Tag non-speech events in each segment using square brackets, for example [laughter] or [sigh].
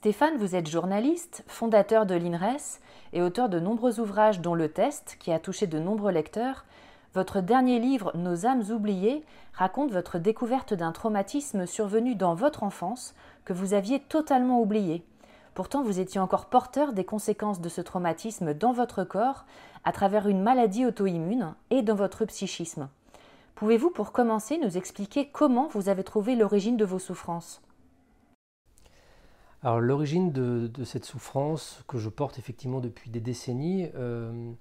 Stéphane, vous êtes journaliste, fondateur de l'INRES et auteur de nombreux ouvrages dont Le Test, qui a touché de nombreux lecteurs. Votre dernier livre, Nos âmes oubliées, raconte votre découverte d'un traumatisme survenu dans votre enfance que vous aviez totalement oublié. Pourtant, vous étiez encore porteur des conséquences de ce traumatisme dans votre corps à travers une maladie auto-immune et dans votre psychisme. Pouvez-vous, pour commencer, nous expliquer comment vous avez trouvé l'origine de vos souffrances? L'origine de, cette souffrance que je porte effectivement depuis des décennies euh,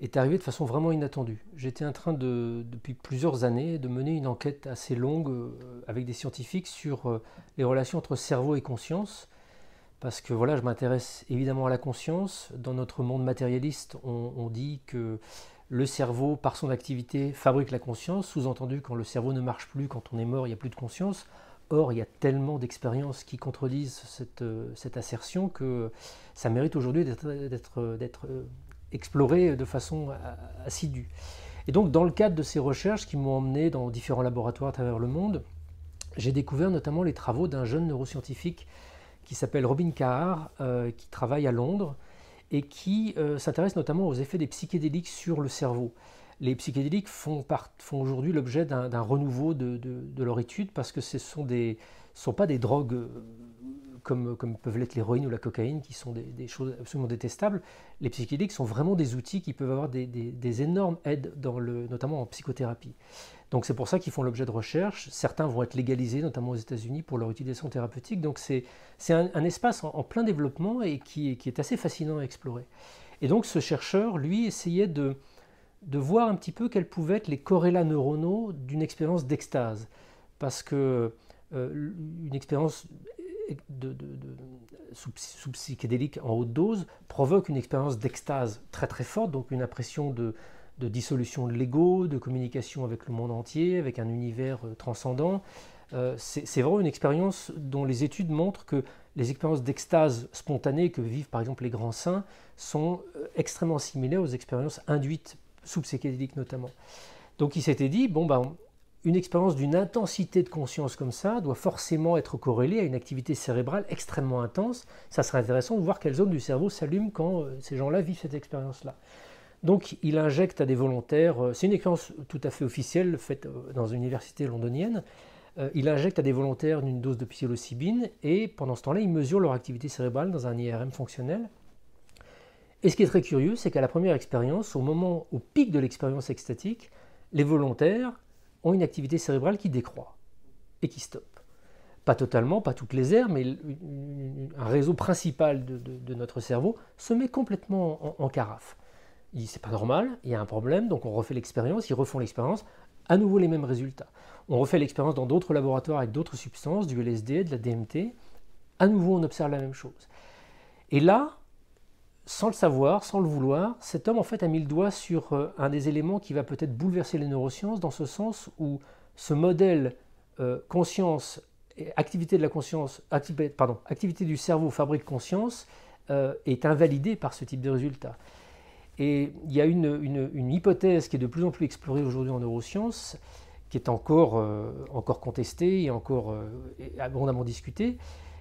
est arrivée de façon vraiment inattendue. J'étais en train de, depuis plusieurs années de mener une enquête assez longue euh, avec des scientifiques sur euh, les relations entre cerveau et conscience. Parce que voilà, je m'intéresse évidemment à la conscience. Dans notre monde matérialiste, on dit que le cerveau, par son activité, fabrique la conscience. Sous-entendu, quand le cerveau ne marche plus, quand on est mort, il n'y a plus de conscience. Or, il y a tellement d'expériences qui contredisent cette, euh, assertion que ça mérite aujourd'hui d'être euh, exploré de façon euh, assidue. Et donc, dans le cadre de ces recherches qui m'ont emmené dans différents laboratoires à travers le monde, j'ai découvert notamment les travaux d'un jeune neuroscientifique qui s'appelle Robin Carr, qui travaille à Londres et qui s'intéresse notamment aux effets des psychédéliques sur le cerveau les psychédéliques font, aujourd'hui l'objet d'un renouveau de, leur étude parce que ce sont, sont pas des drogues euh, comme, peuvent l'être l'héroïne ou la cocaïne, qui sont des, choses absolument détestables. Les psychédéliques sont vraiment des outils qui peuvent avoir des, énormes aides, notamment en psychothérapie. Donc c'est pour ça qu'ils font l'objet de recherche. Certains vont être légalisés, notamment aux États-Unis, pour leur utilisation thérapeutique. Donc c'est un, espace en, plein développement et qui, est assez fascinant à explorer. Et donc ce chercheur, lui, essayait de, de voir un petit peu quels pouvaient être les corrélats neuronaux d'une expérience d'extase. Parce que euh, une expérience de, psychédélique en haute dose provoque une expérience d'extase très très forte, donc une impression de, dissolution de l'ego, de communication avec le monde entier, avec un univers euh, transcendant. Euh, c'est vraiment une expérience dont les études montrent que les expériences d'extase spontanée que vivent par exemple les grands saints sont extrêmement similaires aux expériences induites sous psychédélique notamment. Donc il s'était dit, bon, ben, une expérience d'une intensité de conscience comme ça doit forcément être corrélée à une activité cérébrale extrêmement intense. Ça serait intéressant de voir quelles zones du cerveau s'allument quand euh, ces gens-là vivent cette expérience-là. Donc il injecte à des volontaires, euh, c'est une expérience tout à fait officielle faite euh, dans une université londonienne, il injecte à des volontaires une dose de psilocybine et pendant ce temps-là, il mesure leur activité cérébrale dans un IRM fonctionnel. Et ce qui est très curieux, c'est qu'à la première expérience, au moment, au pic de l'expérience extatique, les volontaires ont une activité cérébrale qui décroît et qui stoppe. Pas totalement, pas toutes les aires, mais un réseau principal de, notre cerveau se met complètement en, carafe. Il dit c'est pas normal, il y a un problème, donc on refait l'expérience, ils refont l'expérience, à nouveau les mêmes résultats. On refait l'expérience dans d'autres laboratoires avec d'autres substances, du LSD, de la DMT, à nouveau on observe la même chose. Et là, sans le savoir, sans le vouloir, cet homme en fait a mis le doigt sur euh, un des éléments qui va peut-être bouleverser les neurosciences, dans ce sens où ce modèle euh, conscience, activité de la conscience, pardon, activité du cerveau fabrique conscience, est invalidé par ce type de résultat. Et il y a une, hypothèse qui est de plus en plus explorée aujourd'hui en neurosciences, qui est encore, encore contestée et encore abondamment discutée,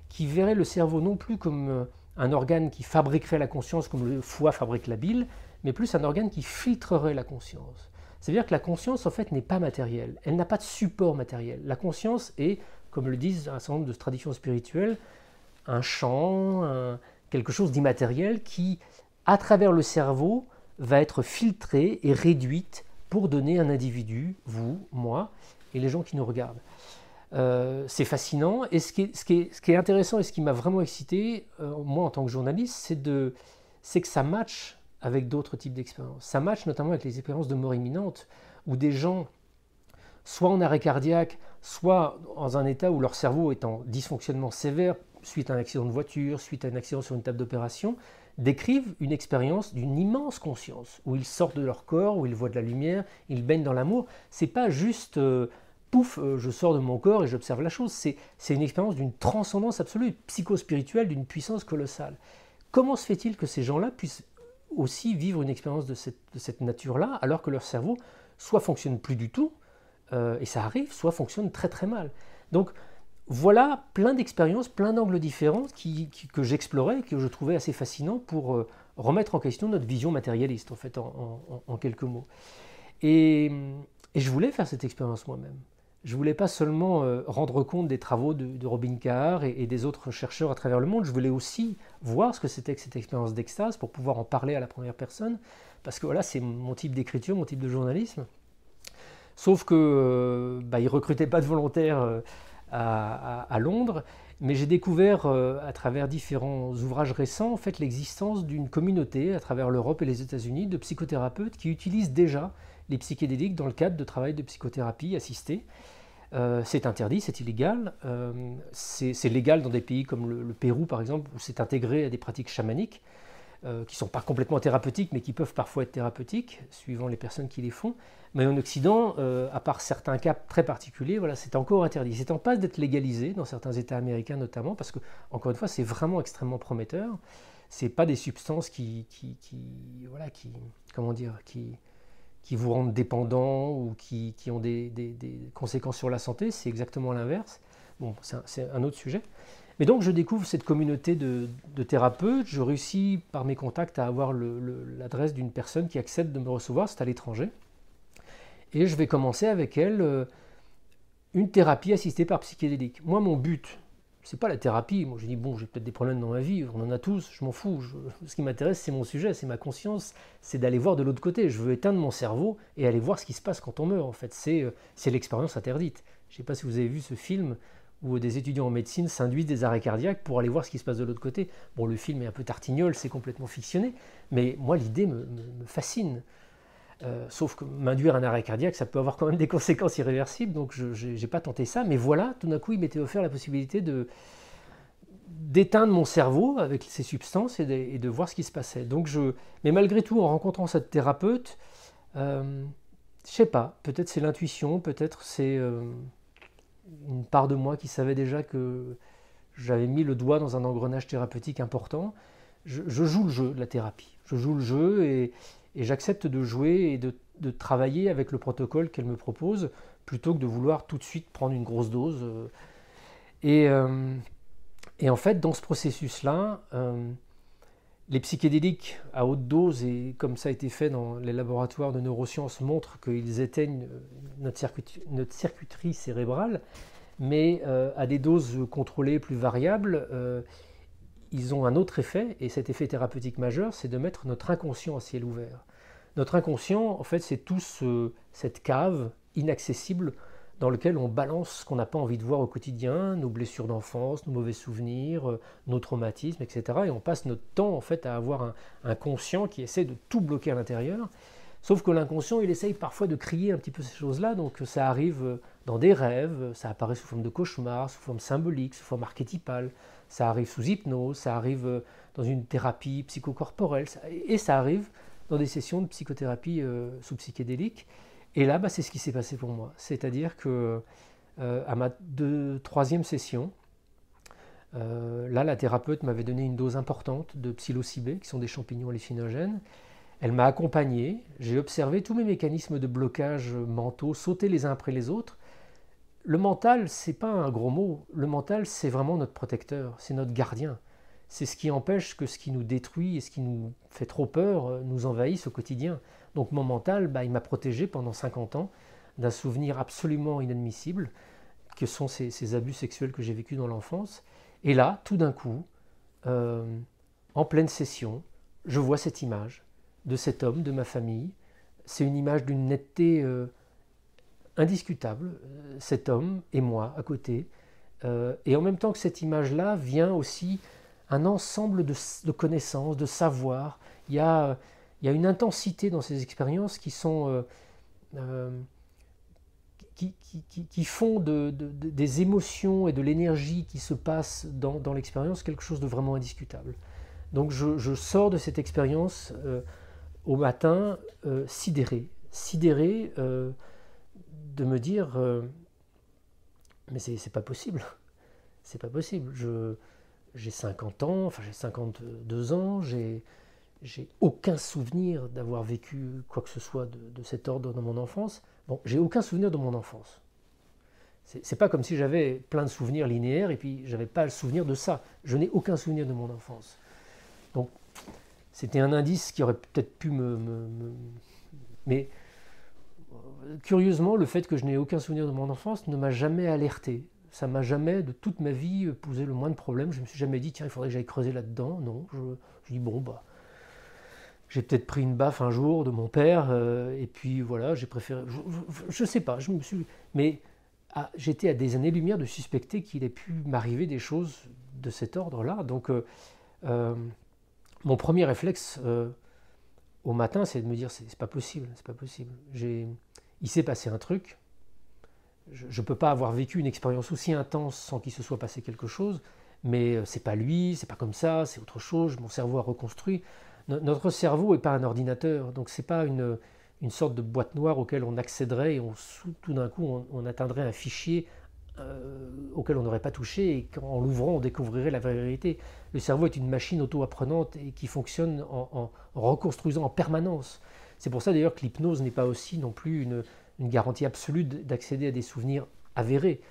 qui verrait le cerveau non plus comme un organe qui fabriquerait la conscience comme le foie fabrique la bile, mais plus un organe qui filtrerait la conscience. C'est-à-dire que la conscience, en fait, n'est pas matérielle. Elle n'a pas de support matériel. La conscience est, comme le disent un certain nombre de traditions spirituelles, un champ, quelque chose d'immatériel qui, à travers le cerveau, va être filtré et réduite pour donner un individu, vous, moi, et les gens qui nous regardent. Euh, c'est fascinant. Et ce qui, est, intéressant et ce qui m'a vraiment excité, euh, moi en tant que journaliste, c'est que ça match avec d'autres types d'expériences. Ça match notamment avec les expériences de mort imminente, où des gens, soit en arrêt cardiaque, soit dans un état où leur cerveau est en dysfonctionnement sévère, suite à un accident de voiture, suite à un accident sur une table d'opération, décrivent une expérience d'une immense conscience, où ils sortent de leur corps, où ils voient de la lumière, ils baignent dans l'amour. C'est pas juste euh, pouf, euh, je sors de mon corps et j'observe la chose. C'est une expérience d'une transcendance absolue, psychospirituelle, d'une puissance colossale. Comment se fait-il que ces gens-là puissent aussi vivre une expérience de cette, nature-là, alors que leur cerveau soit fonctionne plus du tout, euh, et ça arrive, soit fonctionne très très mal? Donc voilà plein d'expériences, plein d'angles différents que j'explorais, que je trouvais assez fascinants pour euh, remettre en question notre vision matérialiste, en fait, en, quelques mots. et je voulais faire cette expérience moi-même je ne voulais pas seulement euh, rendre compte des travaux de, Robin Carr et, des autres chercheurs à travers le monde, je voulais aussi voir ce que c'était que cette expérience d'extase pour pouvoir en parler à la première personne, parce que voilà, c'est mon type d'écriture, mon type de journalisme. Sauf que euh, bah, ne recrutaient pas de volontaires euh, à, Londres, mais j'ai découvert à travers différents ouvrages récents en fait l'existence d'une communauté à travers l'Europe et les États-Unis de psychothérapeutes qui utilisent déjà les psychédéliques dans le cadre de travail de psychothérapie assistée. Euh, c'est interdit, c'est illégal. Euh, c'est légal dans des pays comme le, Pérou, par exemple, où c'est intégré à des pratiques chamaniques, euh, qui ne sont pas complètement thérapeutiques, mais qui peuvent parfois être thérapeutiques, suivant les personnes qui les font. Mais en Occident, à part certains cas très particuliers, voilà, c'est encore interdit. C'est en passe d'être légalisé dans certains États américains notamment, parce que, encore une fois, c'est vraiment extrêmement prometteur. C'est pas des substances qui, qui, qui, voilà, qui, comment dire, qui, qui vous rendent dépendant ou qui, qui ont des, des, conséquences sur la santé, c'est exactement l'inverse. Bon, c'est un, autre sujet. Mais donc je découvre cette communauté de, de thérapeutes, je réussis par mes contacts à avoir l'adresse d'une personne qui accepte de me recevoir, c'est à l'étranger. Et je vais commencer avec elle euh, une thérapie assistée par psychédélique. Moi, mon but, c'est pas la thérapie. Moi, je dis, bon, j'ai peut-être des problèmes dans ma vie, on en a tous, je m'en fous. ce qui m'intéresse, c'est mon sujet, c'est ma conscience, c'est d'aller voir de l'autre côté. Je veux éteindre mon cerveau et aller voir ce qui se passe quand on meurt, en fait. C'est, euh, c'est l'expérience interdite. Je sais pas si vous avez vu ce film où des étudiants en médecine s'induisent des arrêts cardiaques pour aller voir ce qui se passe de l'autre côté. Bon, le film est un peu tartignol, c'est complètement fictionné, mais moi, l'idée me fascine. Euh, sauf que m'induire un arrêt cardiaque, ça peut avoir quand même des conséquences irréversibles, donc je n'ai pas tenté ça. Mais voilà, tout d'un coup, il m'était offert la possibilité de d'éteindre mon cerveau avec ces substances et de, voir ce qui se passait. Donc je, mais malgré tout, en rencontrant cette thérapeute, euh, je sais pas, peut-être c'est l'intuition, peut-être c'est euh, une part de moi qui savait déjà que j'avais mis le doigt dans un engrenage thérapeutique important. Je, je, joue le jeu de la thérapie. Je joue le jeu et, et j'accepte de jouer et de, travailler avec le protocole qu'elle me propose plutôt que de vouloir tout de suite prendre une grosse dose. Euh. Euh, et, en fait, dans ce processus-là, euh, les psychédéliques à haute dose, et comme ça a été fait dans les laboratoires de neurosciences, montrent qu'ils éteignent notre circuiterie, notre circuiterie cérébrale, mais à des doses contrôlées plus variables, ils ont un autre effet, et cet effet thérapeutique majeur, c'est de mettre notre inconscient à ciel ouvert. Notre inconscient, en fait, c'est tout cette cave inaccessible dans laquelle on balance ce qu'on n'a pas envie de voir au quotidien, nos blessures d'enfance, nos mauvais souvenirs, euh, nos traumatismes, etc. Et on passe notre temps, en fait, à avoir un, un conscient qui essaie de tout bloquer à l'intérieur. Sauf que l'inconscient, il essaye parfois de crier un petit peu ces choses-là, donc ça arrive dans des rêves, ça apparaît sous forme de cauchemar, sous forme symbolique, sous forme archétypale, ça arrive sous hypnose, ça arrive euh, dans une thérapie psychocorporelle, et ça arrive dans des sessions de psychothérapie euh, sous psychédélique. Et là, bah, c'est ce qui s'est passé pour moi. C'est-à-dire que euh, à ma troisième session, là, la thérapeute m'avait donné une dose importante de psilocybé, qui sont des champignons hallucinogènes. Elle m'a accompagné, j'ai observé tous mes mécanismes de blocage mentaux sauter les uns après les autres. Le mental, c'est pas un gros mot. Le mental, c'est vraiment notre protecteur, c'est notre gardien. C'est ce qui empêche que ce qui nous détruit et ce qui nous fait trop peur euh, nous envahisse au quotidien. Donc mon mental, bah, il m'a protégé pendant 50 ans d'un souvenir absolument inadmissible, que sont ces, abus sexuels que j'ai vécus dans l'enfance. Et là, tout d'un coup, euh, en pleine session, je vois cette image de cet homme, de ma famille. C'est une image d'une netteté euh, indiscutable, euh, cet homme et moi à côté. Euh, et en même temps que cette image-là vient aussi un ensemble de, connaissances, de savoirs. Il y, a, une intensité dans ces expériences qui font de, des émotions et de l'énergie qui se passe dans, l'expérience quelque chose de vraiment indiscutable. Donc je, je sors de cette expérience au matin euh, sidéré, sidéré euh, de me dire euh, mais c'est pas possible, c'est pas possible. Je j'ai 50 ans, enfin j'ai 52 ans, j'ai aucun souvenir d'avoir vécu quoi que ce soit de, de, cet ordre dans mon enfance. Bon, j'ai aucun souvenir de mon enfance. C'est pas comme si j'avais plein de souvenirs linéaires et puis j'avais pas le souvenir de ça. Je n'ai aucun souvenir de mon enfance. Donc c'était un indice qui aurait peut-être pu me, Mais curieusement, le fait que je n'ai aucun souvenir de mon enfance ne m'a jamais alerté. Ça m'a jamais, de toute ma vie, posé le moins de problèmes. Je me suis jamais dit, tiens, il faudrait que j'aille creuser là-dedans. Non, je, je dis, bon, bah, j'ai peut-être pris une baffe un jour de mon père, euh, et puis voilà, j'ai préféré. Je ne sais pas, je me suis. Mais ah, j'étais à des années-lumière de suspecter qu'il ait pu m'arriver des choses de cet ordre-là. Donc, euh, euh, mon premier réflexe au matin, c'est de me dire c'est pas possible, c'est pas possible. Il s'est passé un truc. Je ne peux pas avoir vécu une expérience aussi intense sans qu'il se soit passé quelque chose, mais euh, c'est pas lui, c'est pas comme ça, c'est autre chose. Mon cerveau a reconstruit. notre cerveau n'est pas un ordinateur, donc c'est pas une, une, sorte de boîte noire auquel on accéderait et on, tout d'un coup on, atteindrait un fichier euh, auquel on n'aurait pas touché et qu'en l'ouvrant on découvrirait la vérité. Le cerveau est une machine auto-apprenante et qui fonctionne en, reconstruisant en permanence. C'est pour ça d'ailleurs que l'hypnose n'est pas aussi non plus une, garantie absolue d'accéder à des souvenirs avérés.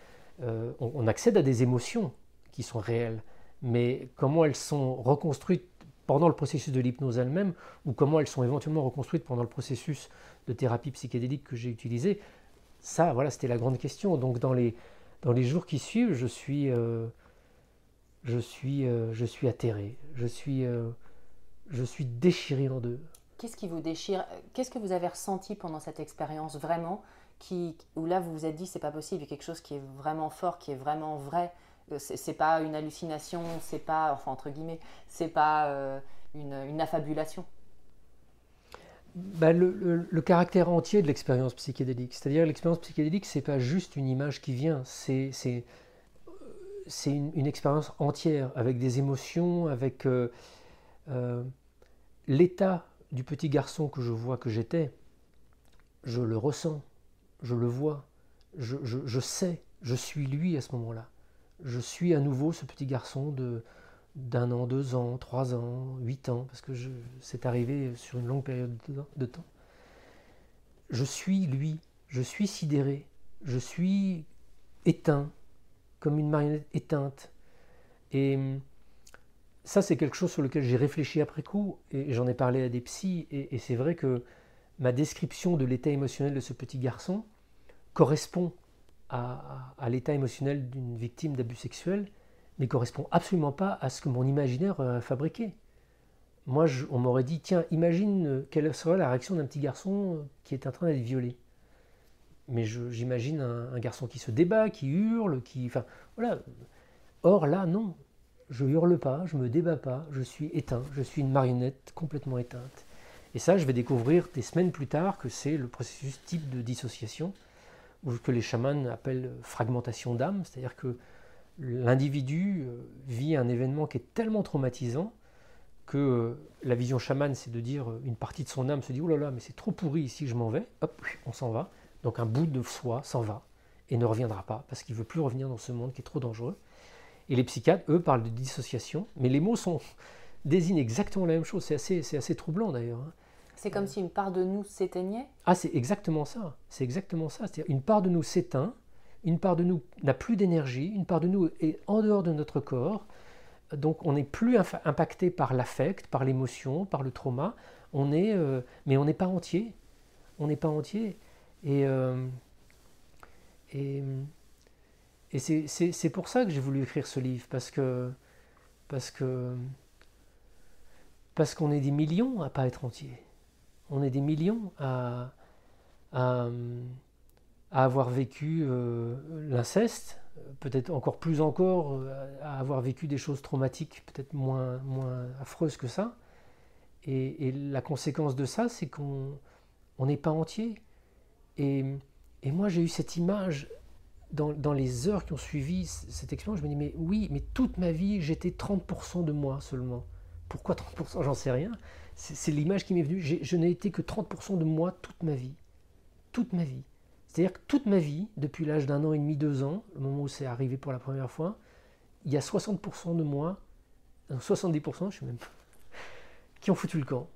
Euh, on, accède à des émotions qui sont réelles, mais comment elles sont reconstruites pendant le processus de l'hypnose elle-même ou comment elles sont éventuellement reconstruites pendant le processus de thérapie psychédélique que j'ai utilisé, ça, voilà, c'était la grande question. Donc dans les, dans les jours qui suivent, je suis, euh, je suis, euh, je suis atterré, je suis, euh, je suis déchiré en deux. Qu'est-ce qui vous déchire Qu'est-ce que vous avez ressenti pendant cette expérience vraiment qui, où là vous vous êtes dit c'est pas possible, il y a quelque chose qui est vraiment fort, qui est vraiment vrai. C'est pas une hallucination, c'est pas, enfin entre guillemets, c'est pas une, une affabulation? Bah, le, caractère entier de l'expérience psychédélique. C'est-à-dire l'expérience psychédélique, c'est pas juste une image qui vient, c'est c'est une, expérience entière avec des émotions, avec euh, euh, l'état du petit garçon que je vois que j'étais. Je le ressens, je le vois, je sais, je suis lui à ce moment-là. Je suis à nouveau ce petit garçon de d'un an, deux ans, trois ans, huit ans, parce que c'est arrivé sur une longue période de temps. Je suis lui, je suis sidéré, je suis éteint, comme une marionnette éteinte. Et hum, ça, c'est quelque chose sur lequel j'ai réfléchi après coup, et j'en ai parlé à des psys, et, c'est vrai que ma description de l'état émotionnel de ce petit garçon correspond à l'état émotionnel d'une victime d'abus sexuels, ne correspond absolument pas à ce que mon imaginaire a fabriqué. Moi, on m'aurait dit, tiens, imagine euh, quelle serait la réaction d'un petit garçon euh, qui est en train d'être violé. Mais j'imagine un, garçon qui se débat, qui hurle, qui... Enfin, voilà. Or, là, non. Je hurle pas, je me débat pas, je suis éteint, je suis une marionnette complètement éteinte. Et ça, je vais découvrir des semaines plus tard que c'est le processus type de dissociation, ou que les chamans appellent fragmentation d'âme, c'est-à-dire que l'individu euh, vit un événement qui est tellement traumatisant que euh, la vision chamane, c'est de dire euh, une partie de son âme se dit oh là là, mais c'est trop pourri ici, je m'en vais. Hop, on s'en va. Donc un bout de soi s'en va et ne reviendra pas parce qu'il veut plus revenir dans ce monde qui est trop dangereux. Et les psychiatres, eux, parlent de dissociation, mais les mots sont, [laughs] désignent exactement la même chose. C'est assez, c'est assez troublant d'ailleurs. Hein. C'est comme si une part de nous s'éteignait? Ah, c'est exactement ça. C'est exactement ça. C'est-à-dire une part de nous s'éteint, une part de nous n'a plus d'énergie, une part de nous est en dehors de notre corps. Donc on n'est plus impacté par l'affect, par l'émotion, par le trauma. Euh, mais on n'est pas entier. On n'est pas entier. Et, euh, et c'est pour ça que j'ai voulu écrire ce livre, parce que parce que parce qu'on est des millions à pas être entiers. On est des millions à, avoir vécu euh, l'inceste, peut-être encore plus encore euh, à avoir vécu des choses traumatiques, peut-être moins, moins affreuses que ça. Et, la conséquence de ça, c'est qu'on n'est pas entier. Et, et moi, j'ai eu cette image dans, dans, les heures qui ont suivi cette expérience. Je me dis, mais oui, mais toute ma vie, j'étais 30% de moi seulement. Pourquoi 30% J'en sais rien. C'est l'image qui m'est venue. Je n'ai été que 30% de moi toute ma vie. Toute ma vie. C'est-à-dire que toute ma vie, depuis l'âge d'un an et demi, deux ans, le moment où c'est arrivé pour la première fois, il y a 60% de moi, 70%, je sais même pas, qui ont foutu le camp.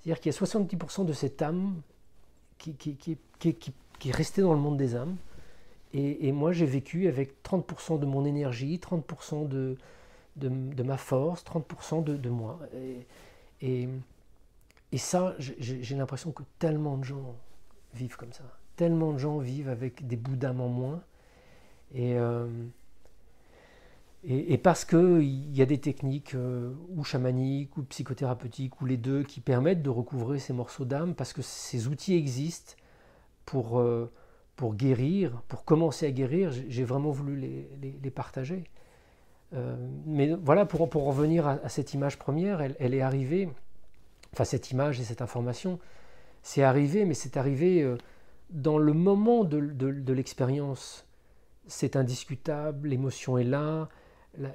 C'est-à-dire qu'il y a 70% de cette âme qui, est restée dans le monde des âmes. Et, moi, j'ai vécu avec 30% de mon énergie, 30% de, de, ma force, 30% de, de moi. Et, ça, j'ai l'impression que tellement de gens vivent comme ça. Tellement de gens vivent avec des bouts d'âme en moins. Et, euh, et, parce qu'il y a des techniques euh, ou chamaniques ou psychothérapeutiques ou les deux qui permettent de recouvrer ces morceaux d'âme, parce que ces outils existent pour, euh, pour guérir, pour commencer à guérir, j'ai vraiment voulu les, les, partager. mais voilà, pour, pour revenir à, cette image première, elle, elle, est arrivée, enfin cette image et cette information, c'est arrivé, mais c'est arrivé dans le moment de, l'expérience, c'est indiscutable, l'émotion est là,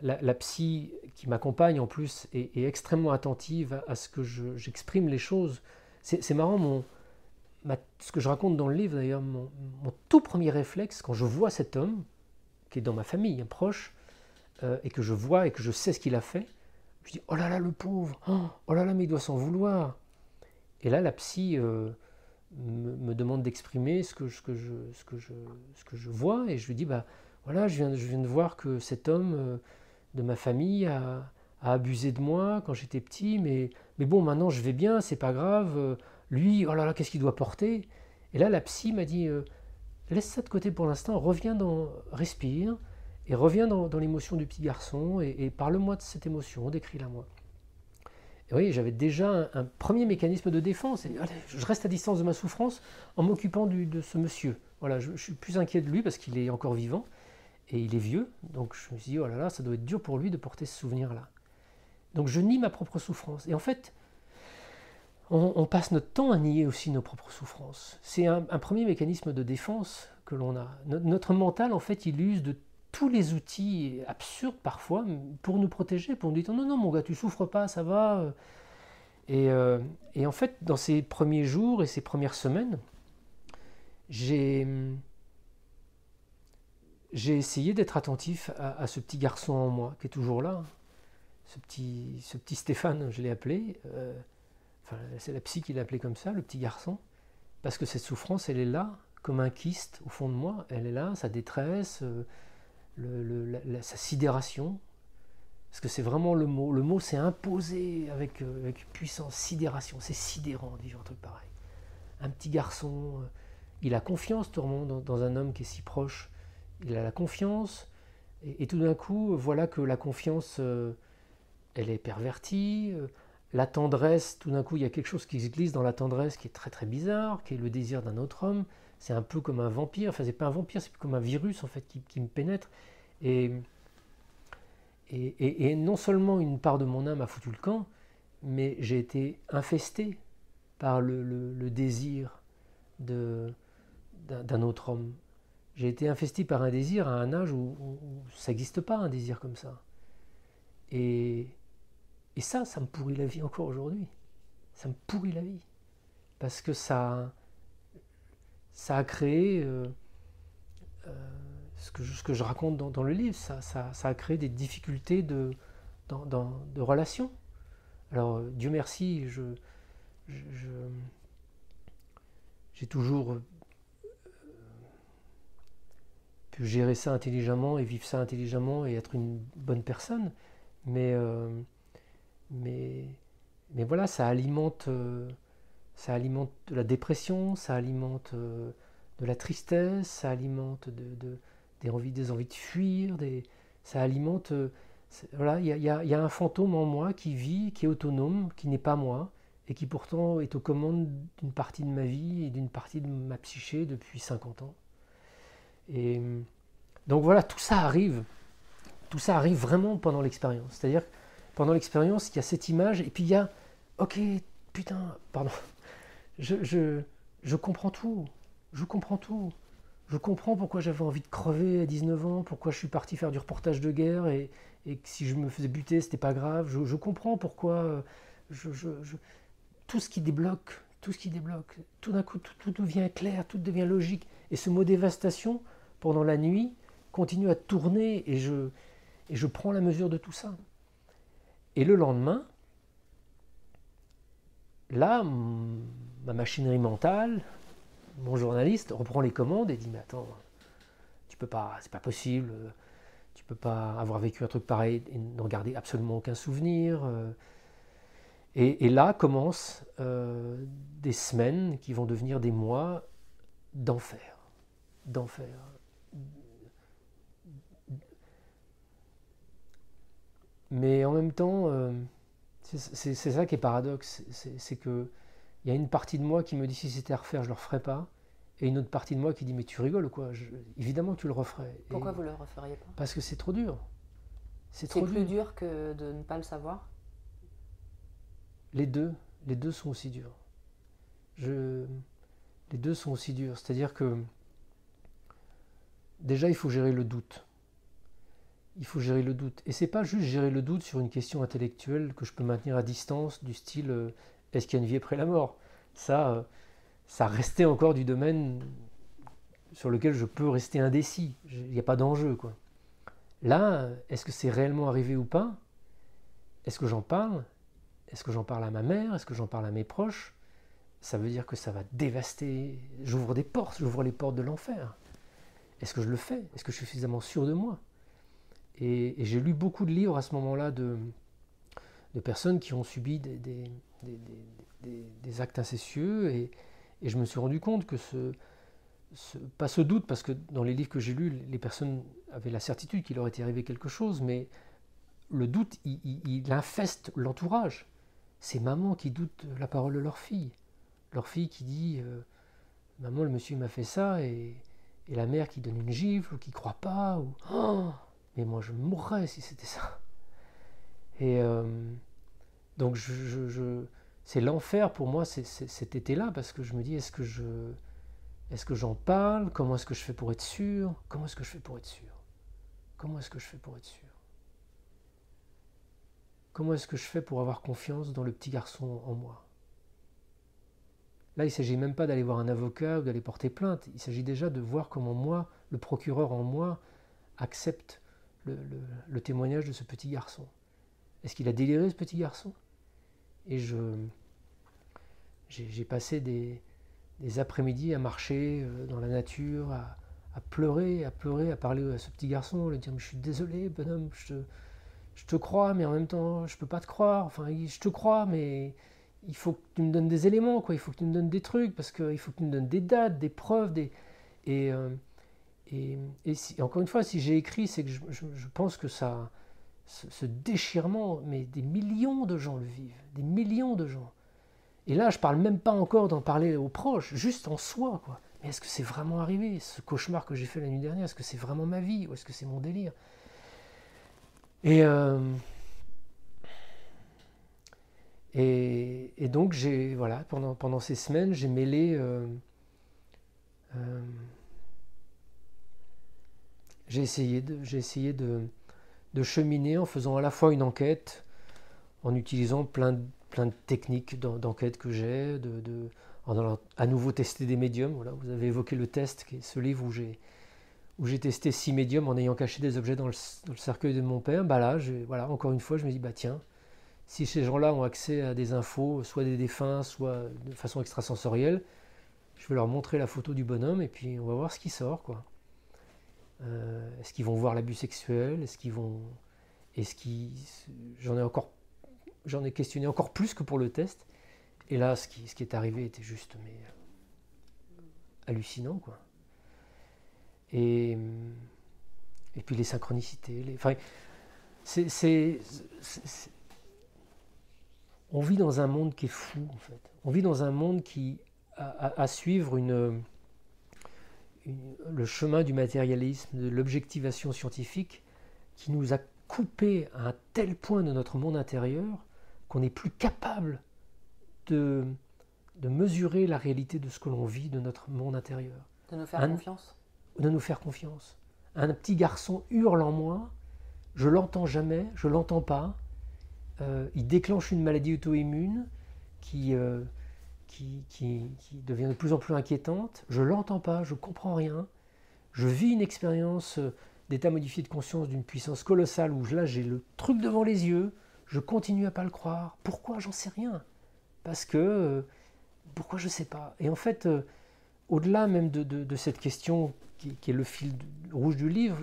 la, psy qui m'accompagne en plus est, extrêmement attentive à, ce que j'exprime les choses. C'est marrant, ce que je raconte dans le livre d'ailleurs, mon, tout premier réflexe quand je vois cet homme, qui est dans ma famille, un proche, euh, et que je vois et que je sais ce qu'il a fait, je dis, oh là là, le pauvre, oh, là là, mais il doit s'en vouloir. Et là, la psy... Euh, me, demande d'exprimer ce que, ce, que je, ce, ce que je vois, et je lui dis, bah voilà, je viens, je viens de voir que cet homme euh, de ma famille a, a, abusé de moi quand j'étais petit, mais, mais bon, maintenant je vais bien, c'est pas grave, euh, lui, oh là là, qu'est-ce qu'il doit porter? Et là, la psy m'a dit, euh, laisse ça de côté pour l'instant, reviens dans, respire, et reviens dans, dans l'émotion du petit garçon, et, et parle-moi de cette émotion, décris-la moi oui, j'avais déjà un, premier mécanisme de défense. je reste à distance de ma souffrance en m'occupant de ce monsieur. Voilà, je, suis plus inquiet de lui parce qu'il est encore vivant et il est vieux. Donc je me suis dit, oh là là, ça doit être dur pour lui de porter ce souvenir-là. Donc je nie ma propre souffrance. Et en fait, on, passe notre temps à nier aussi nos propres souffrances. C'est un, premier mécanisme de défense que l'on a. Notre mental, en fait, il use de tous les outils absurdes parfois pour nous protéger, pour nous dire non, non, mon gars, tu souffres pas, ça va. Et, euh, en fait, dans ces premiers jours et ces premières semaines, j'ai j'ai essayé d'être attentif à, ce petit garçon en moi qui est toujours là. Ce petit, ce petit Stéphane, je l'ai appelé. Euh, enfin, c'est la psy qui l'a appelé comme ça, le petit garçon. Parce que cette souffrance, elle est là, comme un kyste au fond de moi. Elle est là, sa détresse, euh, sa sidération, parce que c'est vraiment le mot. Le mot s'est imposé avec, euh, avec, puissance, sidération. C'est sidérant de vivre un truc pareil. Un petit garçon, euh, il a confiance, le monde, dans, un homme qui est si proche. Il a la confiance, et, tout d'un coup, voilà que la confiance, euh, elle est pervertie. la tendresse, tout d'un coup, il y a quelque chose qui se glisse dans la tendresse qui est très très bizarre, qui est le désir d'un autre homme c'est un peu comme un vampire, enfin c'est pas un vampire, c'est comme un virus en fait qui, me pénètre. Et, et, non seulement une part de mon âme a foutu le camp, mais j'ai été infesté par le, désir d'un autre homme. J'ai été infesté par un désir à un âge où, ça n'existe pas un désir comme ça. Et, et ça, ça me pourrit la vie encore aujourd'hui. Ça me pourrit la vie. Parce que ça, ça a créé euh, euh, ce que, je raconte dans, le livre, ça, a créé des difficultés de, relations. Alors, Dieu merci, j'ai toujours euh, pu gérer ça intelligemment et vivre ça intelligemment et être une bonne personne. Mais, euh, voilà, ça alimente, euh, ça alimente de la dépression, ça alimente de la tristesse, ça alimente de, des, envies, des envies de fuir, ça alimente voilà, il y, a, un fantôme en moi qui vit, qui est autonome, qui n'est pas moi, et qui pourtant est aux commandes d'une partie de ma vie et d'une partie de ma psyché depuis 50 ans. Et donc voilà, tout ça arrive. Tout ça arrive vraiment pendant l'expérience. C'est-à-dire, pendant l'expérience, il y a cette image, et puis il y a, ok, putain, pardon, je, je, je comprends tout. Je comprends tout. Je comprends pourquoi j'avais envie de crever à 19 ans, pourquoi je suis parti faire du reportage de guerre et, et que si je me faisais buter, c'était pas grave. Je, comprends pourquoi euh, je, tout ce qui débloque, tout ce qui débloque, tout d'un coup, tout, devient clair, tout devient logique. Et ce mot dévastation, pendant la nuit, continue à tourner et je, et je prends la mesure de tout ça. Et le lendemain, là, ma machinerie mentale, mon journaliste reprend les commandes et dit Mais attends, tu peux pas, c'est pas possible tu peux pas avoir vécu un truc pareil et n'en garder absolument aucun souvenir. Euh. Et, là commencent euh, des semaines qui vont devenir des mois d'enfer. D'enfer. Mais en même temps, euh, c'est ça qui est paradoxe, c'est que il y a une partie de moi qui me dit si c'était à refaire, je ne le referais pas et une autre partie de moi qui dit mais tu rigoles ou quoi? Évidemment que tu le referais. Pourquoi vous le referiez pas? Parce que c'est trop dur. C'est plus dur. que de ne pas le savoir? Les deux, les deux sont aussi durs. Je, les deux sont aussi durs. C'est-à-dire que déjà il faut gérer le doute. Il faut gérer le doute. Et c'est pas juste gérer le doute sur une question intellectuelle que je peux maintenir à distance du style euh, est-ce qu'il y a une vie après la mort? Ça, euh, ça restait encore du domaine sur lequel je peux rester indécis. Il n'y a pas d'enjeu. Là, est-ce que c'est réellement arrivé ou pas? Est-ce que j'en parle? Est-ce que j'en parle à ma mère? Est-ce que j'en parle à mes proches? Ça veut dire que ça va dévaster. J'ouvre des portes, j'ouvre les portes de l'enfer. Est-ce que je le fais? Est-ce que je suis suffisamment sûr de moi? Et, j'ai lu beaucoup de livres à ce moment-là de, de personnes qui ont subi des, des, des actes incestueux et, et je me suis rendu compte que ce, pas ce doute, parce que dans les livres que j'ai lus, les personnes avaient la certitude qu'il leur était arrivé quelque chose, mais le doute, il, infeste l'entourage. C'est maman qui doute la parole de leur fille. Leur fille qui dit euh, Maman, le monsieur m'a fait ça, et, la mère qui donne une gifle, ou qui croit pas, ou oh, Mais moi, je mourrais si c'était ça. Et euh, donc, c'est l'enfer pour moi cet été-là parce que je me dis est-ce que j'en parle? Comment est-ce que je fais pour être sûr? Comment est-ce que je fais pour être sûr? Comment est-ce que je fais pour être sûr? Comment est-ce que je fais pour avoir confiance dans le petit garçon en moi? Là, il ne s'agit même pas d'aller voir un avocat ou d'aller porter plainte. Il s'agit déjà de voir comment moi, le procureur en moi, accepte le témoignage de ce petit garçon. Est-ce qu'il a déliré ce petit garçon? Et je, j'ai, passé des, après-midi à marcher euh, dans la nature, à, pleurer, à pleurer, à parler à ce petit garçon, à lui dire je suis désolé, bonhomme, je te, je te crois, mais en même temps je peux pas te croire. Enfin, je te crois, mais il faut que tu me donnes des éléments, quoi. Il faut que tu me donnes des trucs, parce qu'il faut que tu me donnes des dates, des preuves, des et euh, et, encore une fois, si j'ai écrit, c'est que je, je pense que ça, ce, déchirement, mais des millions de gens le vivent, des millions de gens. Et là, je parle même pas encore d'en parler aux proches, juste en soi, quoi. Mais est-ce que c'est vraiment arrivé Ce cauchemar que j'ai fait la nuit dernière, est-ce que c'est vraiment ma vie ou est-ce que c'est mon délire? Et, euh, et, donc, j'ai, voilà, pendant, pendant ces semaines, j'ai mêlé. Euh, euh, j'ai essayé de, j'ai essayé de, de cheminer en faisant à la fois une enquête, en utilisant plein de, plein de techniques d'enquête que j'ai, de, en allant à nouveau tester des médiums. Voilà, vous avez évoqué le test, qui est ce livre où j'ai où j'ai testé six médiums en ayant caché des objets dans le, cercueil de mon père, bah là, voilà, encore une fois, je me dis, bah tiens, si ces gens-là ont accès à des infos, soit des défunts, soit de façon extrasensorielle, je vais leur montrer la photo du bonhomme et puis on va voir ce qui sort, quoi. Euh, est-ce qu'ils vont voir l'abus sexuel? Est-ce qu'ils vont, est-ce j'en ai encore, j'en ai questionné encore plus que pour le test. Et là, ce qui, ce qui est arrivé était juste mais hallucinant, quoi. Et, et puis les synchronicités. Enfin, c'est, on vit dans un monde qui est fou, en fait. On vit dans un monde qui a, à, suivre une, le chemin du matérialisme, de l'objectivation scientifique, qui nous a coupé à un tel point de notre monde intérieur qu'on n'est plus capable de, de mesurer la réalité de ce que l'on vit de notre monde intérieur. De nous faire confiance? De nous faire confiance. Un petit garçon hurle en moi, je l'entends jamais, je l'entends pas. Euh, il déclenche une maladie auto-immune qui, euh, qui, devient de plus en plus inquiétante. Je l'entends pas, je comprends rien. Je vis une expérience euh, d'état modifié de conscience d'une puissance colossale où là j'ai le truc devant les yeux. Je continue à pas le croire. Pourquoi? J'en sais rien. Parce que pourquoi je sais pas? Et en fait, euh, au-delà même de, cette question qui, est le fil rouge du livre,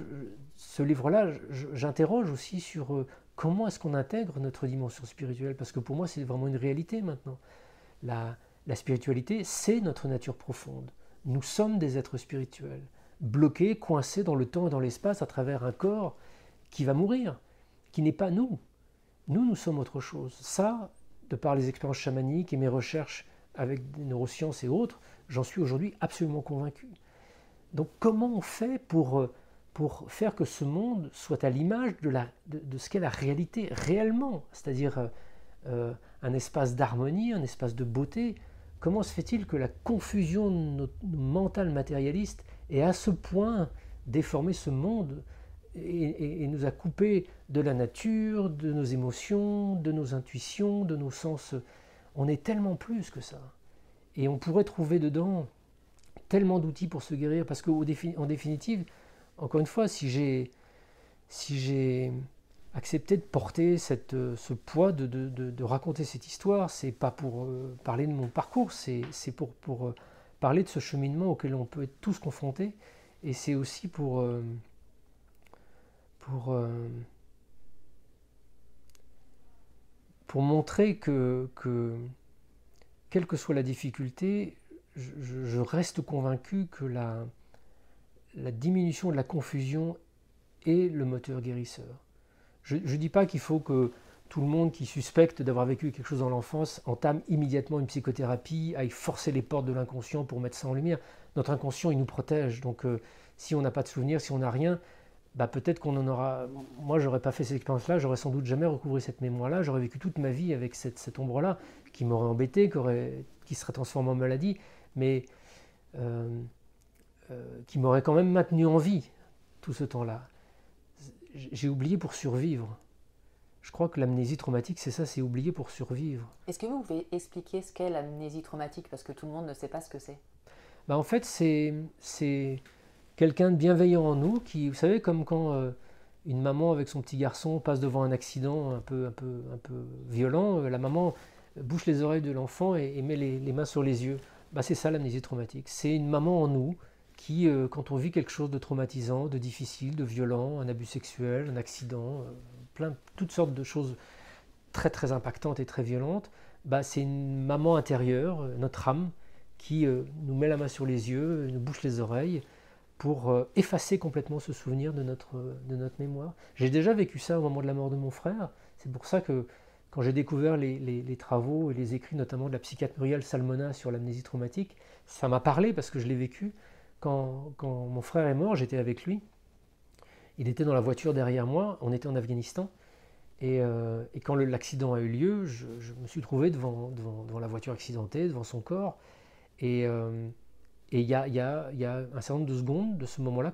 ce livre-là, j'interroge aussi sur euh, comment est-ce qu'on intègre notre dimension spirituelle, parce que pour moi, c'est vraiment une réalité maintenant. La, la spiritualité, c'est notre nature profonde. Nous sommes des êtres spirituels, bloqués, coincés dans le temps et dans l'espace à travers un corps qui va mourir, qui n'est pas nous. Nous, nous sommes autre chose. Ça, de par les expériences chamaniques et mes recherches avec des neurosciences et autres, j'en suis aujourd'hui absolument convaincu. Donc comment on fait pour, euh, pour faire que ce monde soit à l'image de, la, de, ce qu'est la réalité réellement, c'est-à-dire euh, euh, un espace d'harmonie, un espace de beauté Comment se fait-il que la confusion de mental matérialiste ait à ce point déformé ce monde et, nous a coupé de la nature, de nos émotions, de nos intuitions, de nos sens? On est tellement plus que ça. Et on pourrait trouver dedans tellement d'outils pour se guérir, parce qu'en définitive, encore une fois, si j'ai accepté de porter cette, ce poids de, raconter cette histoire, c'est pas pour euh, parler de mon parcours, c'est pour, euh, parler de ce cheminement auquel on peut être tous confrontés, et c'est aussi pour, euh, montrer que, quelle que soit la difficulté, je, reste convaincu que la, diminution de la confusion est le moteur guérisseur. Je ne dis pas qu'il faut que tout le monde qui suspecte d'avoir vécu quelque chose dans l'enfance entame immédiatement une psychothérapie, aille forcer les portes de l'inconscient pour mettre ça en lumière. Notre inconscient, il nous protège. Donc euh, si on n'a pas de souvenirs, si on n'a rien, bah, peut-être qu'on en aura. Moi, j'aurais pas fait cette expérience-là, j'aurais sans doute jamais recouvré cette mémoire-là, j'aurais vécu toute ma vie avec cette, ombre-là, qui m'aurait embêté, qui, serait transformée en maladie, mais euh, euh, qui m'aurait quand même maintenu en vie tout ce temps-là. J'ai oublié pour survivre. Je crois que l'amnésie traumatique, c'est ça, c'est oublier pour survivre. Est-ce que vous pouvez expliquer ce qu'est l'amnésie traumatique? Parce que tout le monde ne sait pas ce que c'est. Bah, en fait, c'est quelqu'un de bienveillant en nous, qui, vous savez, comme quand euh, une maman avec son petit garçon passe devant un accident un peu, un peu, un peu violent, euh, la maman bouche les oreilles de l'enfant et, met les, mains sur les yeux. Bah, c'est ça l'amnésie traumatique. C'est une maman en nous qui, euh, quand on vit quelque chose de traumatisant, de difficile, de violent, un abus sexuel, un accident, plein, toutes sortes de choses très très impactantes et très violentes, bah, c'est une maman intérieure, notre âme, qui nous met la main sur les yeux, nous bouche les oreilles, pour euh, effacer complètement ce souvenir de notre, de notre mémoire. J'ai déjà vécu ça au moment de la mort de mon frère. C'est pour ça que quand j'ai découvert les, les, travaux et les écrits notamment de la psychiatre Muriel Salmona sur l'amnésie traumatique, ça m'a parlé parce que je l'ai vécu. Quand, mon frère est mort, j'étais avec lui. Il était dans la voiture derrière moi, on était en Afghanistan. Et, euh, quand l'accident a eu lieu, je, me suis trouvé devant, la voiture accidentée, devant son corps. Et, euh, il y a, y, a, y a un certain nombre de secondes de ce moment-là.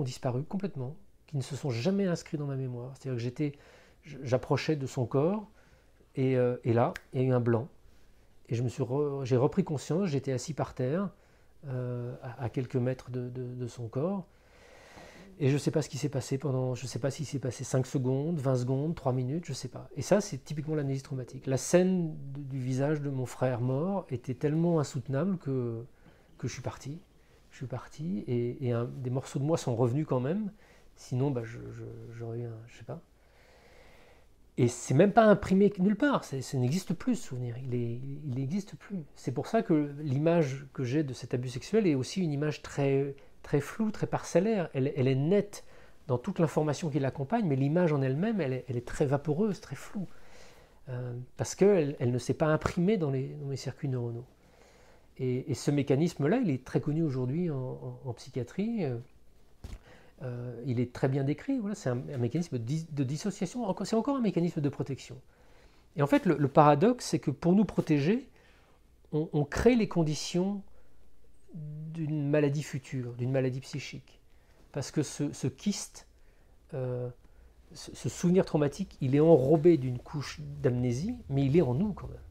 ont disparu complètement, qui ne se sont jamais inscrits dans ma mémoire. C'est-à-dire que j'étais, j'approchais de son corps, et, euh, et, là, il y a eu un blanc. Et je me suis j'ai repris conscience, j'étais assis par terre, euh, à, quelques mètres de, de, son corps. Et je ne sais pas ce qui s'est passé pendant, je ne sais pas s'il s'est passé 5 secondes, 20 secondes, 3 minutes, je ne sais pas. Et ça, c'est typiquement l'amnésie traumatique. La scène du visage de mon frère mort était tellement insoutenable que, que je suis parti je suis parti et, des morceaux de moi sont revenus quand même. Sinon, bah, j'aurais eu un. Je sais pas. Et c'est même pas imprimé nulle part, ça n'existe plus ce souvenir, il n'existe plus. C'est pour ça que l'image que j'ai de cet abus sexuel est aussi une image très, très floue, très parcellaire. Elle, est nette dans toute l'information qui l'accompagne, mais l'image en elle-même, elle, est très vaporeuse, très floue. Euh, parce qu'elle elle ne s'est pas imprimée dans les, dans les circuits neuronaux. Et, ce mécanisme-là, il est très connu aujourd'hui en, psychiatrie. Euh, euh, il est très bien décrit. Voilà, c'est un, mécanisme de, dissociation. C'est encore un mécanisme de protection. Et en fait, le, paradoxe, c'est que pour nous protéger, on, crée les conditions d'une maladie future, d'une maladie psychique. Parce que ce, kyste, euh, ce souvenir traumatique, il est enrobé d'une couche d'amnésie, mais il est en nous quand même.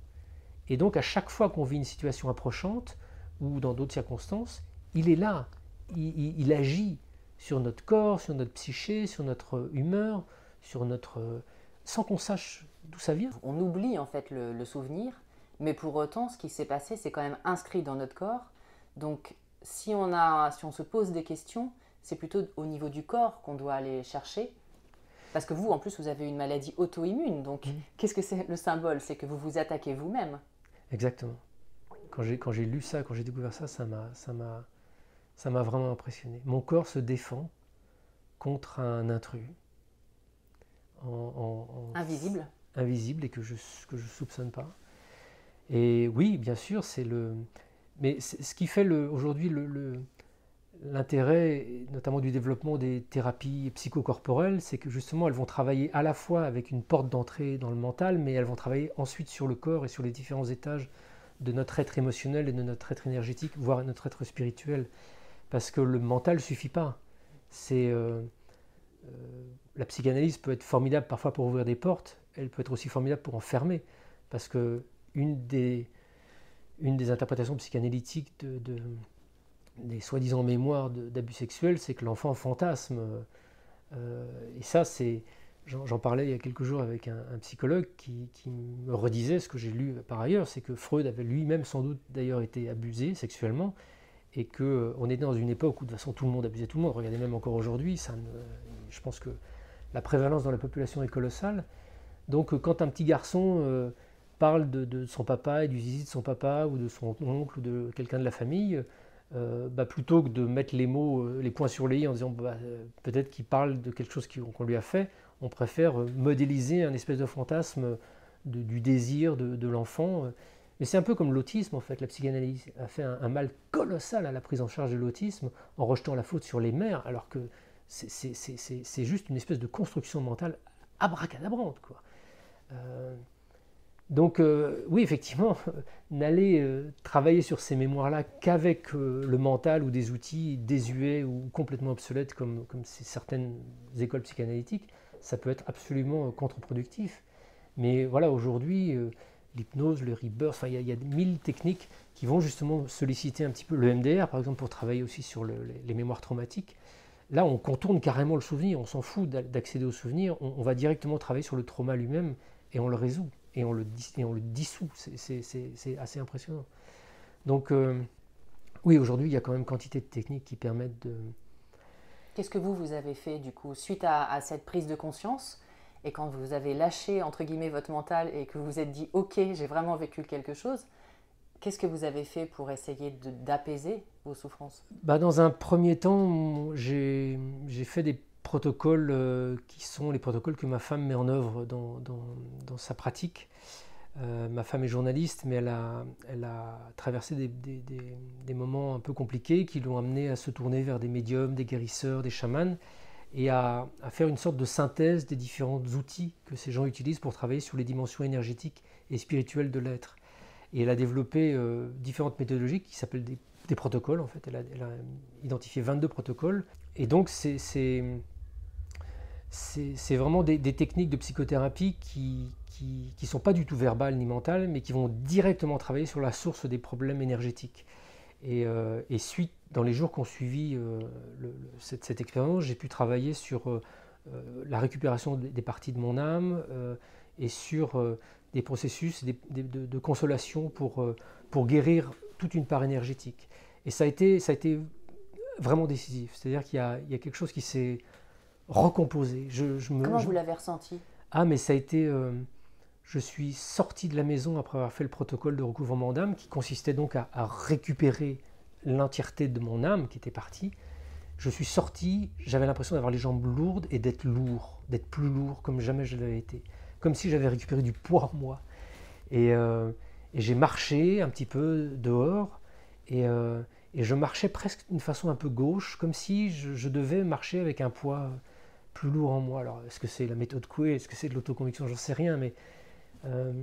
Et donc à chaque fois qu'on vit une situation approchante, ou dans d'autres circonstances, il est là, il, agit sur notre corps, sur notre psyché, sur notre humeur, sur notre... sans qu'on sache d'où ça vient. On oublie en fait le, souvenir, mais pour autant ce qui s'est passé, c'est quand même inscrit dans notre corps. Donc si on, a, si on se pose des questions, c'est plutôt au niveau du corps qu'on doit aller chercher. Parce que vous, en plus, vous avez une maladie auto-immune. Donc, mmh. qu'est-ce que c'est le symbole? C'est que vous vous attaquez vous-même. Exactement. Quand j'ai, quand j'ai lu ça, quand j'ai découvert ça, ça m'a, ça, m'a, ça m'a vraiment impressionné. Mon corps se défend contre un intrus. invisible Invisible et que je ne je soupçonne pas. Et oui, bien sûr, c'est le. Mais ce qui fait le, aujourd'hui le, l'intérêt, notamment du développement des thérapies psychocorporelles, c'est que justement elles vont travailler à la fois avec une porte d'entrée dans le mental, mais elles vont travailler ensuite sur le corps et sur les différents étages de notre être émotionnel et de notre être énergétique, voire notre être spirituel. Parce que le mental ne suffit pas. Euh, euh, la psychanalyse peut être formidable parfois pour ouvrir des portes, elle peut être aussi formidable pour en fermer. Parce que une des interprétations psychanalytiques de des soi-disant mémoires d'abus sexuels, c'est que l'enfant fantasme. Euh, et ça, c'est. J'en parlais il y a quelques jours avec un, psychologue qui, me redisait ce que j'ai lu par ailleurs, c'est que Freud avait lui-même sans doute d'ailleurs été abusé sexuellement et qu'on euh, on est dans une époque où de toute façon tout le monde abusait tout le monde. Regardez même encore aujourd'hui, ça je pense que la prévalence dans la population est colossale. Donc euh, quand un petit garçon parle de, de, son papa et du zizi de son papa ou de son oncle ou de quelqu'un de la famille, euh, bah, plutôt que de mettre les mots, euh, les points sur les i en disant bah, euh, peut-être qu'il parle de quelque chose qu'on lui a fait, on préfère modéliser un espèce de fantasme du désir de, l'enfant. Mais c'est un peu comme l'autisme en fait. La psychanalyse a fait un, mal colossal à la prise en charge de l'autisme en rejetant la faute sur les mères, alors que c'est juste une espèce de construction mentale abracadabrante. Quoi. Donc euh, oui, effectivement, [laughs] n'aller euh, travailler sur ces mémoires-là qu'avec euh, le mental ou des outils désuets ou complètement obsolètes comme, comme certaines écoles psychanalytiques, ça peut être absolument contre-productif. Mais voilà, aujourd'hui, l'hypnose, le rebirth, il y, a, mille techniques qui vont justement solliciter un petit peu le MDR, par exemple pour travailler aussi sur les, mémoires traumatiques. Là, on contourne carrément le souvenir, on s'en fout d'accéder au souvenir, on, va directement travailler sur le trauma lui-même et on le résout, et on le, et on le dissout, c'est assez impressionnant. Donc, euh, oui, aujourd'hui, il y a quand même quantité de techniques qui permettent de... Qu'est-ce que vous, vous avez fait du coup, suite à, cette prise de conscience et quand vous avez lâché, entre guillemets, votre mental et que vous vous êtes dit, OK, j'ai vraiment vécu quelque chose, qu'est-ce que vous avez fait pour essayer d'apaiser vos souffrances? Bah, Dans un premier temps, j'ai fait des protocoles euh, qui sont les protocoles que ma femme met en œuvre dans, dans, sa pratique. Euh, ma femme est journaliste, mais elle a, elle a traversé des, des, moments un peu compliqués qui l'ont amené à se tourner vers des médiums, des guérisseurs, des chamans, et à, à, faire une sorte de synthèse des différents outils que ces gens utilisent pour travailler sur les dimensions énergétiques et spirituelles de l'être. Et elle a développé euh, différentes méthodologies qui s'appellent des, protocoles, en fait. Elle a, elle a, identifié 22 protocoles. Et donc, c'est c'est vraiment des, techniques de psychothérapie qui, qui sont pas du tout verbales ni mentales, mais qui vont directement travailler sur la source des problèmes énergétiques. Et, euh, suite, dans les jours qui ont suivi euh, cette, expérience, j'ai pu travailler sur euh, la récupération des, parties de mon âme et sur des processus de, consolation pour, guérir toute une part énergétique. Et ça a été, vraiment décisif. C'est-à-dire qu'il y, a quelque chose qui s'est recomposé. Je, je me, Comment vous l'avez ressenti? Ah, mais ça a été je suis sorti de la maison après avoir fait le protocole de recouvrement d'âme, qui consistait donc à, récupérer l'entièreté de mon âme qui était partie. Je suis sorti, j'avais l'impression d'avoir les jambes lourdes et d'être lourd, d'être plus lourd comme jamais je l'avais été. Comme si j'avais récupéré du poids en moi. Et, euh, j'ai marché un petit peu dehors euh, et, je marchais presque d'une façon un peu gauche, comme si je, je devais marcher avec un poids plus lourd en moi. Alors, est-ce que c'est la méthode Coué? Est-ce que c'est de l'autoconviction? J'en sais rien, mais euh,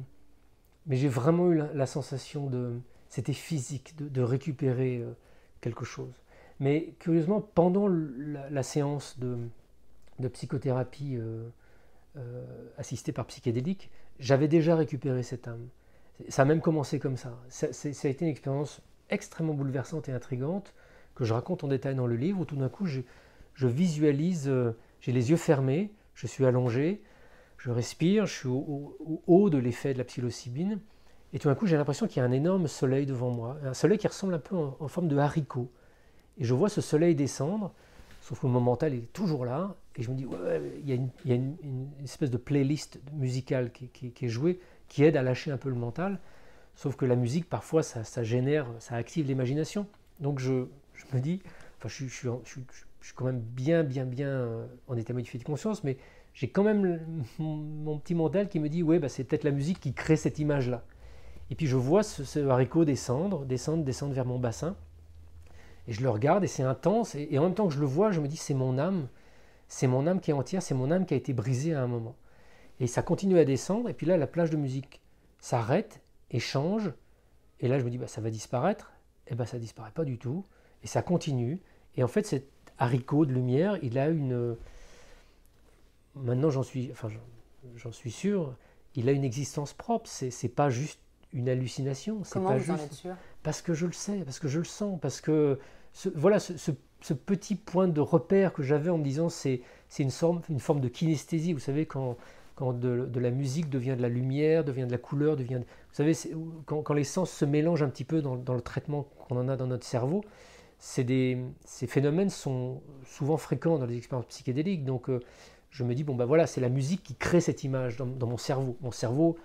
mais j'ai vraiment eu la, sensation de. C'était physique, de, récupérer euh, quelque chose. Mais curieusement, pendant la, séance de, de psychothérapie euh, assistée par psychédélique, j'avais déjà récupéré cette âme. Ça a même commencé comme ça. Ça, a été une expérience extrêmement bouleversante et intrigante que je raconte en détail dans le livre, où tout d'un coup, je visualise, j'ai les yeux fermés, je suis allongé, je respire, je suis au, haut de l'effet de la psilocybine, et tout d'un coup j'ai l'impression qu'il y a un énorme soleil devant moi, un soleil qui ressemble un peu en, forme de haricot. Et je vois ce soleil descendre, sauf que mon mental est toujours là, et je me dis, il y a une, espèce de playlist musicale qui, est jouée, qui aide à lâcher un peu le mental, sauf que la musique, parfois, ça, génère, ça active l'imagination. Donc je, me dis, enfin je, je, je, suis quand même bien, bien, bien euh, en état modifié de conscience, mais j'ai quand même mon, petit mental qui me dit ouais bah, c'est peut-être la musique qui crée cette image là et puis je vois ce, haricot descendre descendre descendre vers mon bassin et je le regarde et c'est intense et, en même temps que je le vois je me dis c'est mon âme c'est mon âme qui est entière c'est mon âme qui a été brisée à un moment. Et ça continue à descendre et puis là la plage de musique s'arrête et change et là je me dis bah ça va disparaître. Et ben ça disparaît pas du tout et ça continue. Et en fait cet haricot de lumière il a une maintenant j'en suis, enfin, j'en suis sûr, il a une existence propre. C'est, pas juste une hallucination. C'est Comment pas vous juste... en êtes sûr? Parce que je le sais, parce que je le sens, parce que ce, voilà ce, ce, petit point de repère que j'avais en me disant c'est, c'est une, forme, une forme de kinesthésie. Vous savez quand quand de, de, la musique devient de la lumière, devient de la couleur, devient. Vous savez, quand, quand, les sens se mélangent un petit peu dans, dans le traitement qu'on en a dans notre cerveau, ces phénomènes sont souvent fréquents dans les expériences psychédéliques. Donc, euh, je me dis, bon ben voilà, c'est la musique qui crée cette image dans, mon cerveau. Mon cerveau,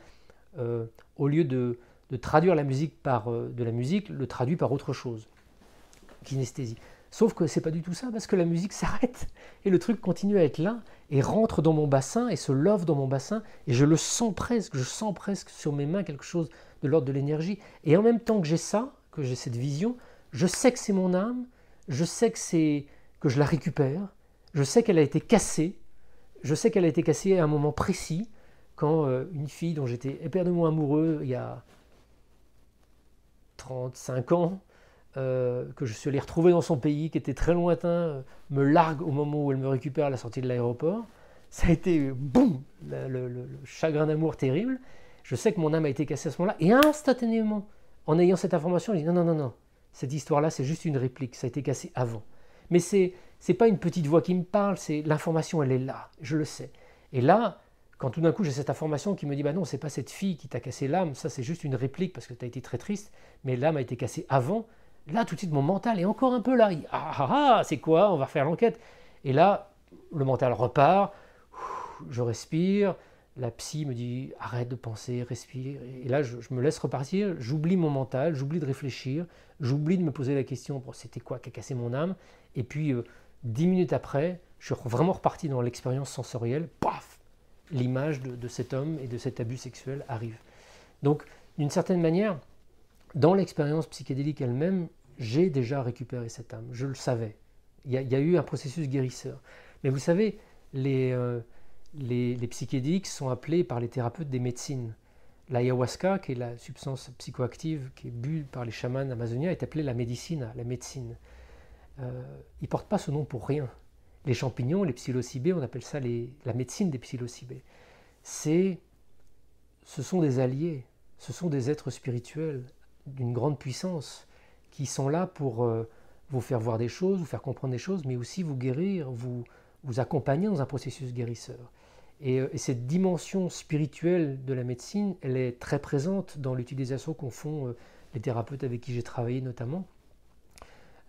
euh, au lieu de, traduire la musique par euh, de la musique, le traduit par autre chose. Kinesthésie. Sauf que c'est pas du tout ça, parce que la musique s'arrête et le truc continue à être là et rentre dans mon bassin et se love dans mon bassin et je le sens presque, je sens presque sur mes mains quelque chose de l'ordre de l'énergie. Et en même temps que j'ai ça, que j'ai cette vision, je sais que c'est mon âme, je sais que c'est que je la récupère, je sais qu'elle a été cassée, je sais qu'elle a été cassée à un moment précis, quand euh, une fille dont j'étais éperdument amoureux il y a 35 ans, euh, que je suis allé retrouver dans son pays, qui était très lointain, euh, me largue au moment où elle me récupère à la sortie de l'aéroport. Ça a été, boum, le, chagrin d'amour terrible. Je sais que mon âme a été cassée à ce moment-là, et instantanément, en ayant cette information, je dis non, non, non, non, cette histoire-là, c'est juste une réplique, ça a été cassé avant. Mais c'est n'est pas une petite voix qui me parle, c'est l'information, elle est là, je le sais. Et là, quand tout d'un coup j'ai cette information qui me dit bah non, c'est pas cette fille qui t'a cassé l'âme, ça c'est juste une réplique parce que tu as été très triste, mais l'âme a été cassée avant. Là, tout de suite, mon mental est encore un peu là. ah ah ah, c'est quoi? On va refaire l'enquête. Et là, le mental repart, je respire, la psy me dit arrête de penser, respire. Et là, je, me laisse repartir, j'oublie mon mental, j'oublie de réfléchir, j'oublie de me poser la question c'était quoi qui a cassé mon âme? Et puis, euh, dix minutes après, je suis vraiment reparti dans l'expérience sensorielle. Paf L'image de, cet homme et de cet abus sexuel arrive. Donc, d'une certaine manière, dans l'expérience psychédélique elle-même, j'ai déjà récupéré cette âme. Je le savais. Il y a, eu un processus guérisseur. Mais vous savez, les. Euh, les, psychédéliques sont appelés par les thérapeutes des médecines. L'ayahuasca, qui est la substance psychoactive qui est bue par les chamans amazoniens, est appelée la médecine, la médecine. Euh, ils ne portent pas ce nom pour rien. Les champignons, les psilocybés, on appelle ça la médecine des psilocybés. C'est, ce sont des alliés, ce sont des êtres spirituels d'une grande puissance qui sont là pour euh, vous faire voir des choses, vous faire comprendre des choses, mais aussi vous guérir, vous, vous accompagner dans un processus guérisseur. Euh, et, cette dimension spirituelle de la médecine, elle est très présente dans l'utilisation qu'en font euh, les thérapeutes avec qui j'ai travaillé notamment.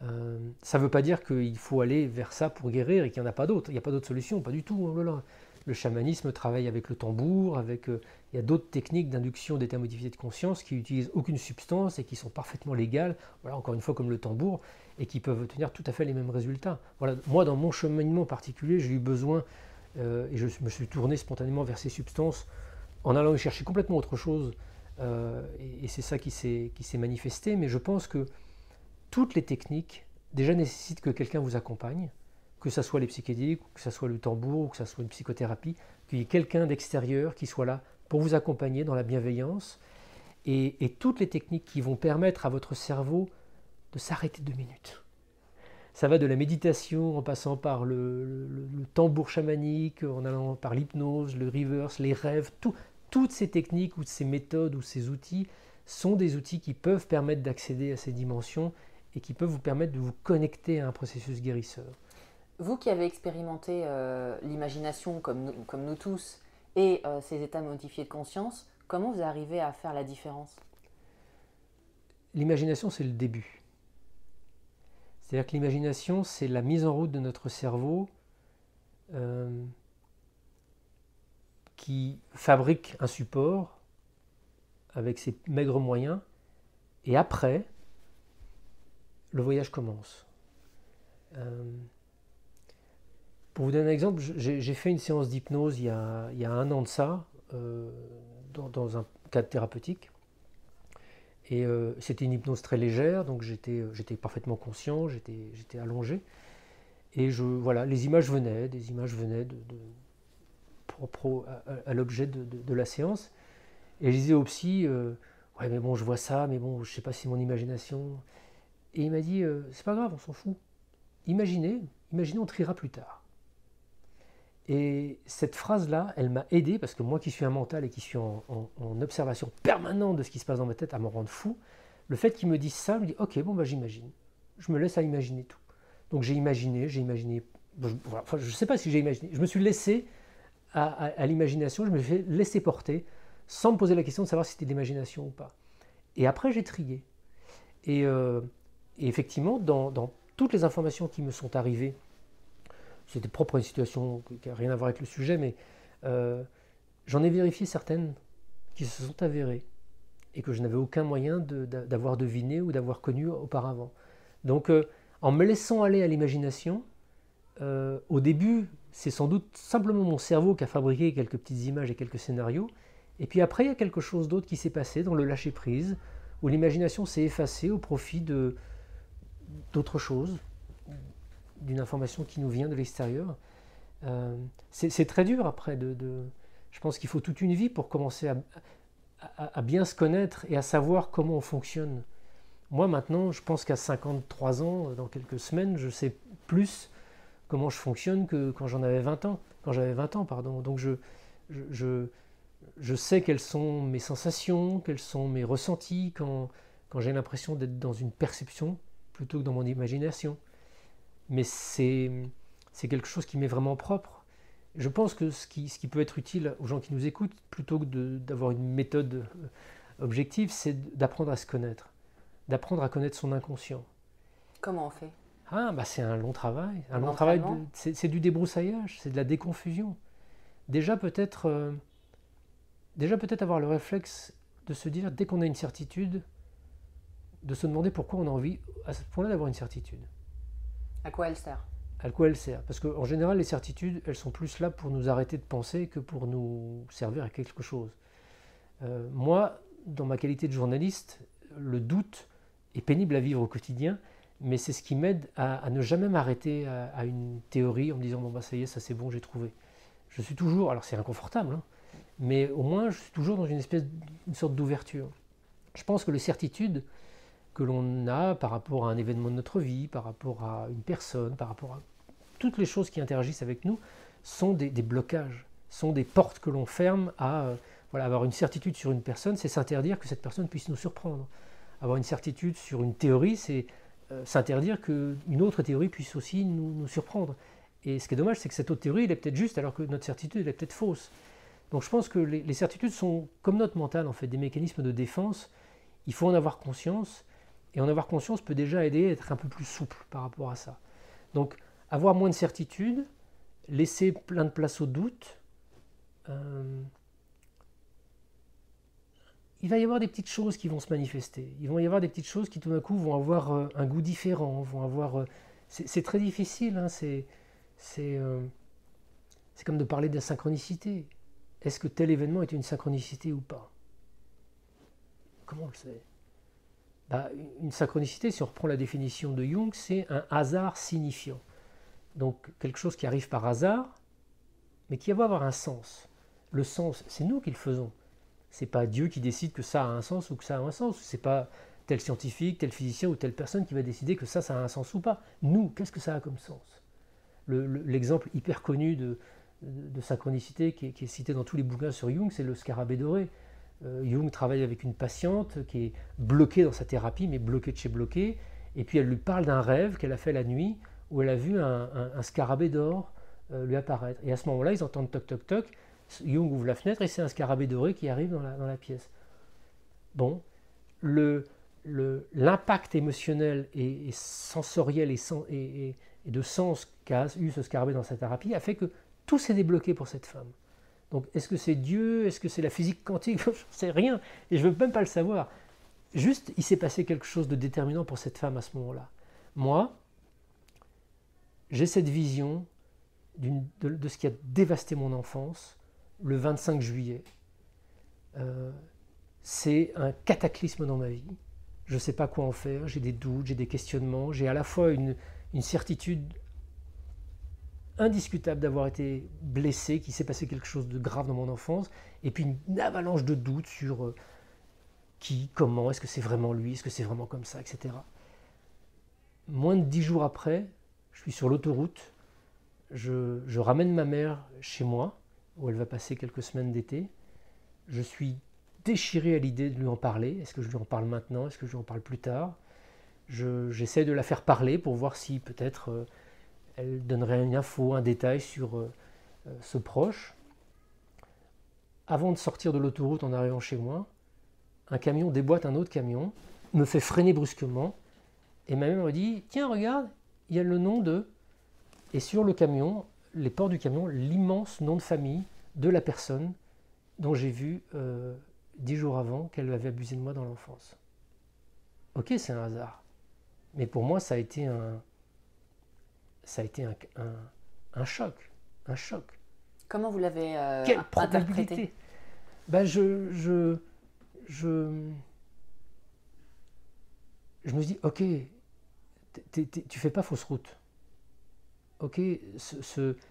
Euh, ça ne veut pas dire qu'il faut aller vers ça pour guérir et qu'il n'y en a pas d'autre. Il n'y a pas d'autre solution, pas du tout. Oh le chamanisme travaille avec le tambour, avec, il y a d'autres techniques d'induction d'état modifié de conscience qui n'utilisent aucune substance et qui sont parfaitement légales, voilà, encore une fois comme le tambour, et qui peuvent obtenir tout à fait les mêmes résultats. Voilà, moi, dans mon cheminement particulier, j'ai eu besoin euh, et je me suis tourné spontanément vers ces substances en allant chercher complètement autre chose. Euh, et, c'est ça qui s'est manifesté. Mais je pense que toutes les techniques déjà nécessitent que quelqu'un vous accompagne, que ce soit les psychédéliques, que ce soit le tambour, ou que ce soit une psychothérapie, qu'il y ait quelqu'un d'extérieur qui soit là pour vous accompagner dans la bienveillance. Et, et, toutes les techniques qui vont permettre à votre cerveau de s'arrêter deux minutes ça va de la méditation en passant par le, tambour chamanique, en allant par l'hypnose, le reverse, les rêves, toutes ces techniques ou ces méthodes ou ces outils sont des outils qui peuvent permettre d'accéder à ces dimensions et qui peuvent vous permettre de vous connecter à un processus guérisseur. Vous qui avez expérimenté euh, l'imagination comme nous, comme nous tous et euh, ces états modifiés de conscience, comment vous arrivez à faire la différence? L'imagination, c'est le début. C'est-à-dire que l'imagination, c'est la mise en route de notre cerveau euh, qui fabrique un support avec ses maigres moyens, et après, le voyage commence. Euh, pour vous donner un exemple, j'ai fait une séance d'hypnose il, y a un an de ça, euh, dans, un cadre thérapeutique. Et euh, c'était une hypnose très légère, donc j'étais, euh, parfaitement conscient, j'étais, allongé. Et je, voilà, les images venaient, des images venaient de, à, l'objet de, la séance. Et je disais au psy, euh, ouais mais bon je vois ça, mais bon je sais pas si c'est mon imagination. Et il m'a dit, c'est pas grave, on s'en fout. Imaginez, imaginez, on triera plus tard. Et cette phrase-là, elle m'a aidé, parce que moi qui suis un mental et qui suis en, observation permanente de ce qui se passe dans ma tête, à me rendre fou, le fait qu'il me dise ça, je me dis, ok, bon, bah, j'imagine. Je me laisse à imaginer tout. Donc j'ai imaginé, j'ai imaginé, je ne sais pas si j'ai imaginé, je me suis laissé à, l'imagination, je me suis laissé porter, sans me poser la question de savoir si c'était de l'imagination ou pas. Et après, j'ai trié. Et, euh, effectivement, dans toutes les informations qui me sont arrivées, c'était propre à une situation qui n'a rien à voir avec le sujet, mais euh, j'en ai vérifié certaines qui se sont avérées et que je n'avais aucun moyen d'avoir deviné ou d'avoir connu auparavant. Donc, euh, en me laissant aller à l'imagination, euh, au début, c'est sans doute simplement mon cerveau qui a fabriqué quelques petites images et quelques scénarios. Et puis après, il y a quelque chose d'autre qui s'est passé dans le lâcher-prise, où l'imagination s'est effacée au profit d'autres choses, d'une information qui nous vient de l'extérieur. Euh, c'est très dur après. De, je pense qu'il faut toute une vie pour commencer à, bien se connaître et à savoir comment on fonctionne. Moi maintenant, je pense qu'à 53 ans, dans quelques semaines, je sais plus comment je fonctionne que quand j'en avais 20 ans. Quand j'avais 20 ans, pardon. Donc je, je, je sais quelles sont mes sensations, quels sont mes ressentis quand, quand j'ai l'impression d'être dans une perception plutôt que dans mon imagination. Mais c'est quelque chose qui m'est vraiment propre. Je pense que ce qui, ce qui peut être utile aux gens qui nous écoutent, plutôt que d'avoir une méthode euh, objective, c'est d'apprendre à se connaître, d'apprendre à connaître son inconscient. Comment on fait? Ah, bah c'est un long travail. Un long travail, c'est du débroussaillage, c'est de la déconfusion. Déjà peut-être, euh, déjà peut-être avoir le réflexe de se dire, dès qu'on a une certitude, de se demander pourquoi on a envie à ce point-là d'avoir une certitude. À quoi elle sert? À quoi elle sert? Parce qu'en général, les certitudes, elles sont plus là pour nous arrêter de penser que pour nous servir à quelque chose. Euh, moi, dans ma qualité de journaliste, le doute est pénible à vivre au quotidien, mais c'est ce qui m'aide à, ne jamais m'arrêter à, une théorie en me disant bon bah ça y est, ça c'est bon, j'ai trouvé. Je suis toujours, alors c'est inconfortable, hein, mais au moins je suis toujours dans une espèce, une sorte d'ouverture. Je pense que les certitudes que l'on a par rapport à un événement de notre vie, par rapport à une personne, par rapport à toutes les choses qui interagissent avec nous, sont des, blocages, sont des portes que l'on ferme à euh, voilà, avoir une certitude sur une personne, c'est s'interdire que cette personne puisse nous surprendre. Avoir une certitude sur une théorie, c'est euh, s'interdire qu'une autre théorie puisse aussi nous, surprendre. Et ce qui est dommage, c'est que cette autre théorie, elle est peut-être juste, alors que notre certitude, elle est peut-être fausse. Donc je pense que les, certitudes sont, comme notre mental, en fait, des mécanismes de défense. Il faut en avoir conscience, et en avoir conscience peut déjà aider à être un peu plus souple par rapport à ça. Donc avoir moins de certitude, laisser plein de place au doute, euh, il va y avoir des petites choses qui vont se manifester. Il va y avoir des petites choses qui tout d'un coup vont avoir euh, un goût différent, vont avoir. Euh, c'est très difficile. Hein, c'est c'est comme de parler de la synchronicité. Est-ce que tel événement est une synchronicité ou pas? Comment on le sait? Bah, Une synchronicité, si on reprend la définition de Jung, c'est un hasard signifiant. Donc quelque chose qui arrive par hasard, mais qui va avoir un sens. Le sens, c'est nous qui le faisons. C'est pas Dieu qui décide que ça a un sens ou que ça a un sens. C'est pas tel scientifique, tel physicien ou telle personne qui va décider que ça, ça a un sens ou pas. Nous, qu'est-ce que ça a comme sens? L'exemple hyper connu de, synchronicité qui est, cité dans tous les bouquins sur Jung, c'est le scarabée doré. Euh, Jung travaille avec une patiente qui est bloquée dans sa thérapie, mais bloquée de chez bloquée, et puis elle lui parle d'un rêve qu'elle a fait la nuit où elle a vu un, scarabée d'or euh, lui apparaître. Et à ce moment-là, ils entendent toc toc toc, Jung ouvre la fenêtre et c'est un scarabée doré qui arrive dans la, pièce. Bon, l'impact émotionnel et, sensoriel et, de sens qu'a eu ce scarabée dans sa thérapie a fait que tout s'est débloqué pour cette femme. Donc est-ce que c'est Dieu? Est-ce que c'est la physique quantique? [laughs] Je ne sais rien et je ne veux même pas le savoir. Juste, il s'est passé quelque chose de déterminant pour cette femme à ce moment-là. Moi, j'ai cette vision de, ce qui a dévasté mon enfance, le 25 juillet. Euh, c'est un cataclysme dans ma vie. Je ne sais pas quoi en faire, j'ai des doutes, j'ai des questionnements, j'ai à la fois une, certitude indiscutable d'avoir été blessé, qu'il s'est passé quelque chose de grave dans mon enfance, et puis une avalanche de doutes sur euh, qui, comment, est-ce que c'est vraiment lui, est-ce que c'est vraiment comme ça, etc. Moins de dix jours après, je suis sur l'autoroute, je ramène ma mère chez moi, où elle va passer quelques semaines d'été. Je suis déchiré à l'idée de lui en parler. Est-ce que je lui en parle maintenant? Est-ce que je lui en parle plus tard? J'essaie de la faire parler pour voir si peut-être euh, elle donnerait une info, un détail sur euh, euh, ce proche. Avant de sortir de l'autoroute en arrivant chez moi, un camion déboîte un autre camion, me fait freiner brusquement, et ma mère me dit Tiens, regarde, il y a le nom de. Et sur le camion, les ports du camion l'immense nom de famille de la personne dont j'ai vu euh, dix jours avant qu'elle avait abusé de moi dans l'enfance. Ok, c'est un hasard. Mais pour moi, ça a été un, ça a été un, un, choc. Un choc. Comment vous l'avez euh, Quelle probabilité ben je, je, je, je me dis, ok, tu fais pas fausse route ok,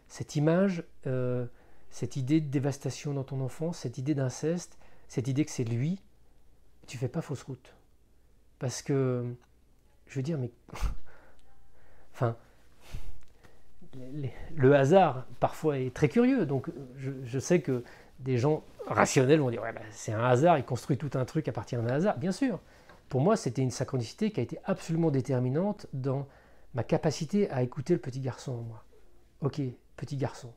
cette image, euh, cette idée de dévastation dans ton enfance, cette idée d'inceste, cette idée que c'est lui, tu fais pas fausse route. Parce que, je veux dire, mais. [laughs] enfin. Le hasard, parfois, est très curieux. Donc, je, sais que des gens rationnels vont dire ouais, bah, c'est un hasard, il construit tout un truc à partir d'un hasard. Bien sûr, pour moi, c'était une synchronicité qui a été absolument déterminante dans ma capacité à écouter le petit garçon en moi. Ok, petit garçon.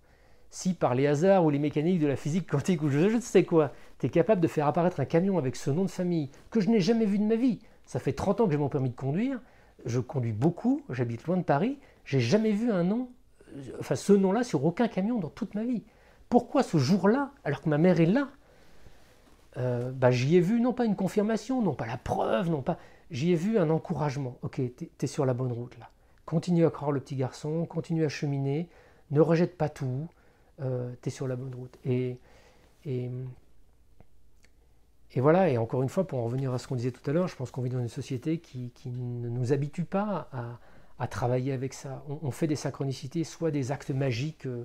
Si par les hasards ou les mécaniques de la physique quantique ou je ne sais quoi, tu es capable de faire apparaître un camion avec ce nom de famille que je n'ai jamais vu de ma vie, ça fait 30 ans que j'ai mon permis de conduire, je conduis beaucoup, j'habite loin de Paris, j'ai jamais vu un nom, enfin ce nom-là sur aucun camion dans toute ma vie. Pourquoi ce jour-là, alors que ma mère est là, euh, bah, j'y ai vu non pas une confirmation, non pas la preuve, non pas. J'y ai vu un encouragement. Ok, tu es sur la bonne route là. Continue à croire le petit garçon, continue à cheminer, ne rejette pas tout, euh, tu es sur la bonne route. Et, et, voilà, et encore une fois, pour en revenir à ce qu'on disait tout à l'heure, je pense qu'on vit dans une société qui ne nous habitue pas à, à travailler avec ça. On, fait des synchronicités, soit des actes magiques euh,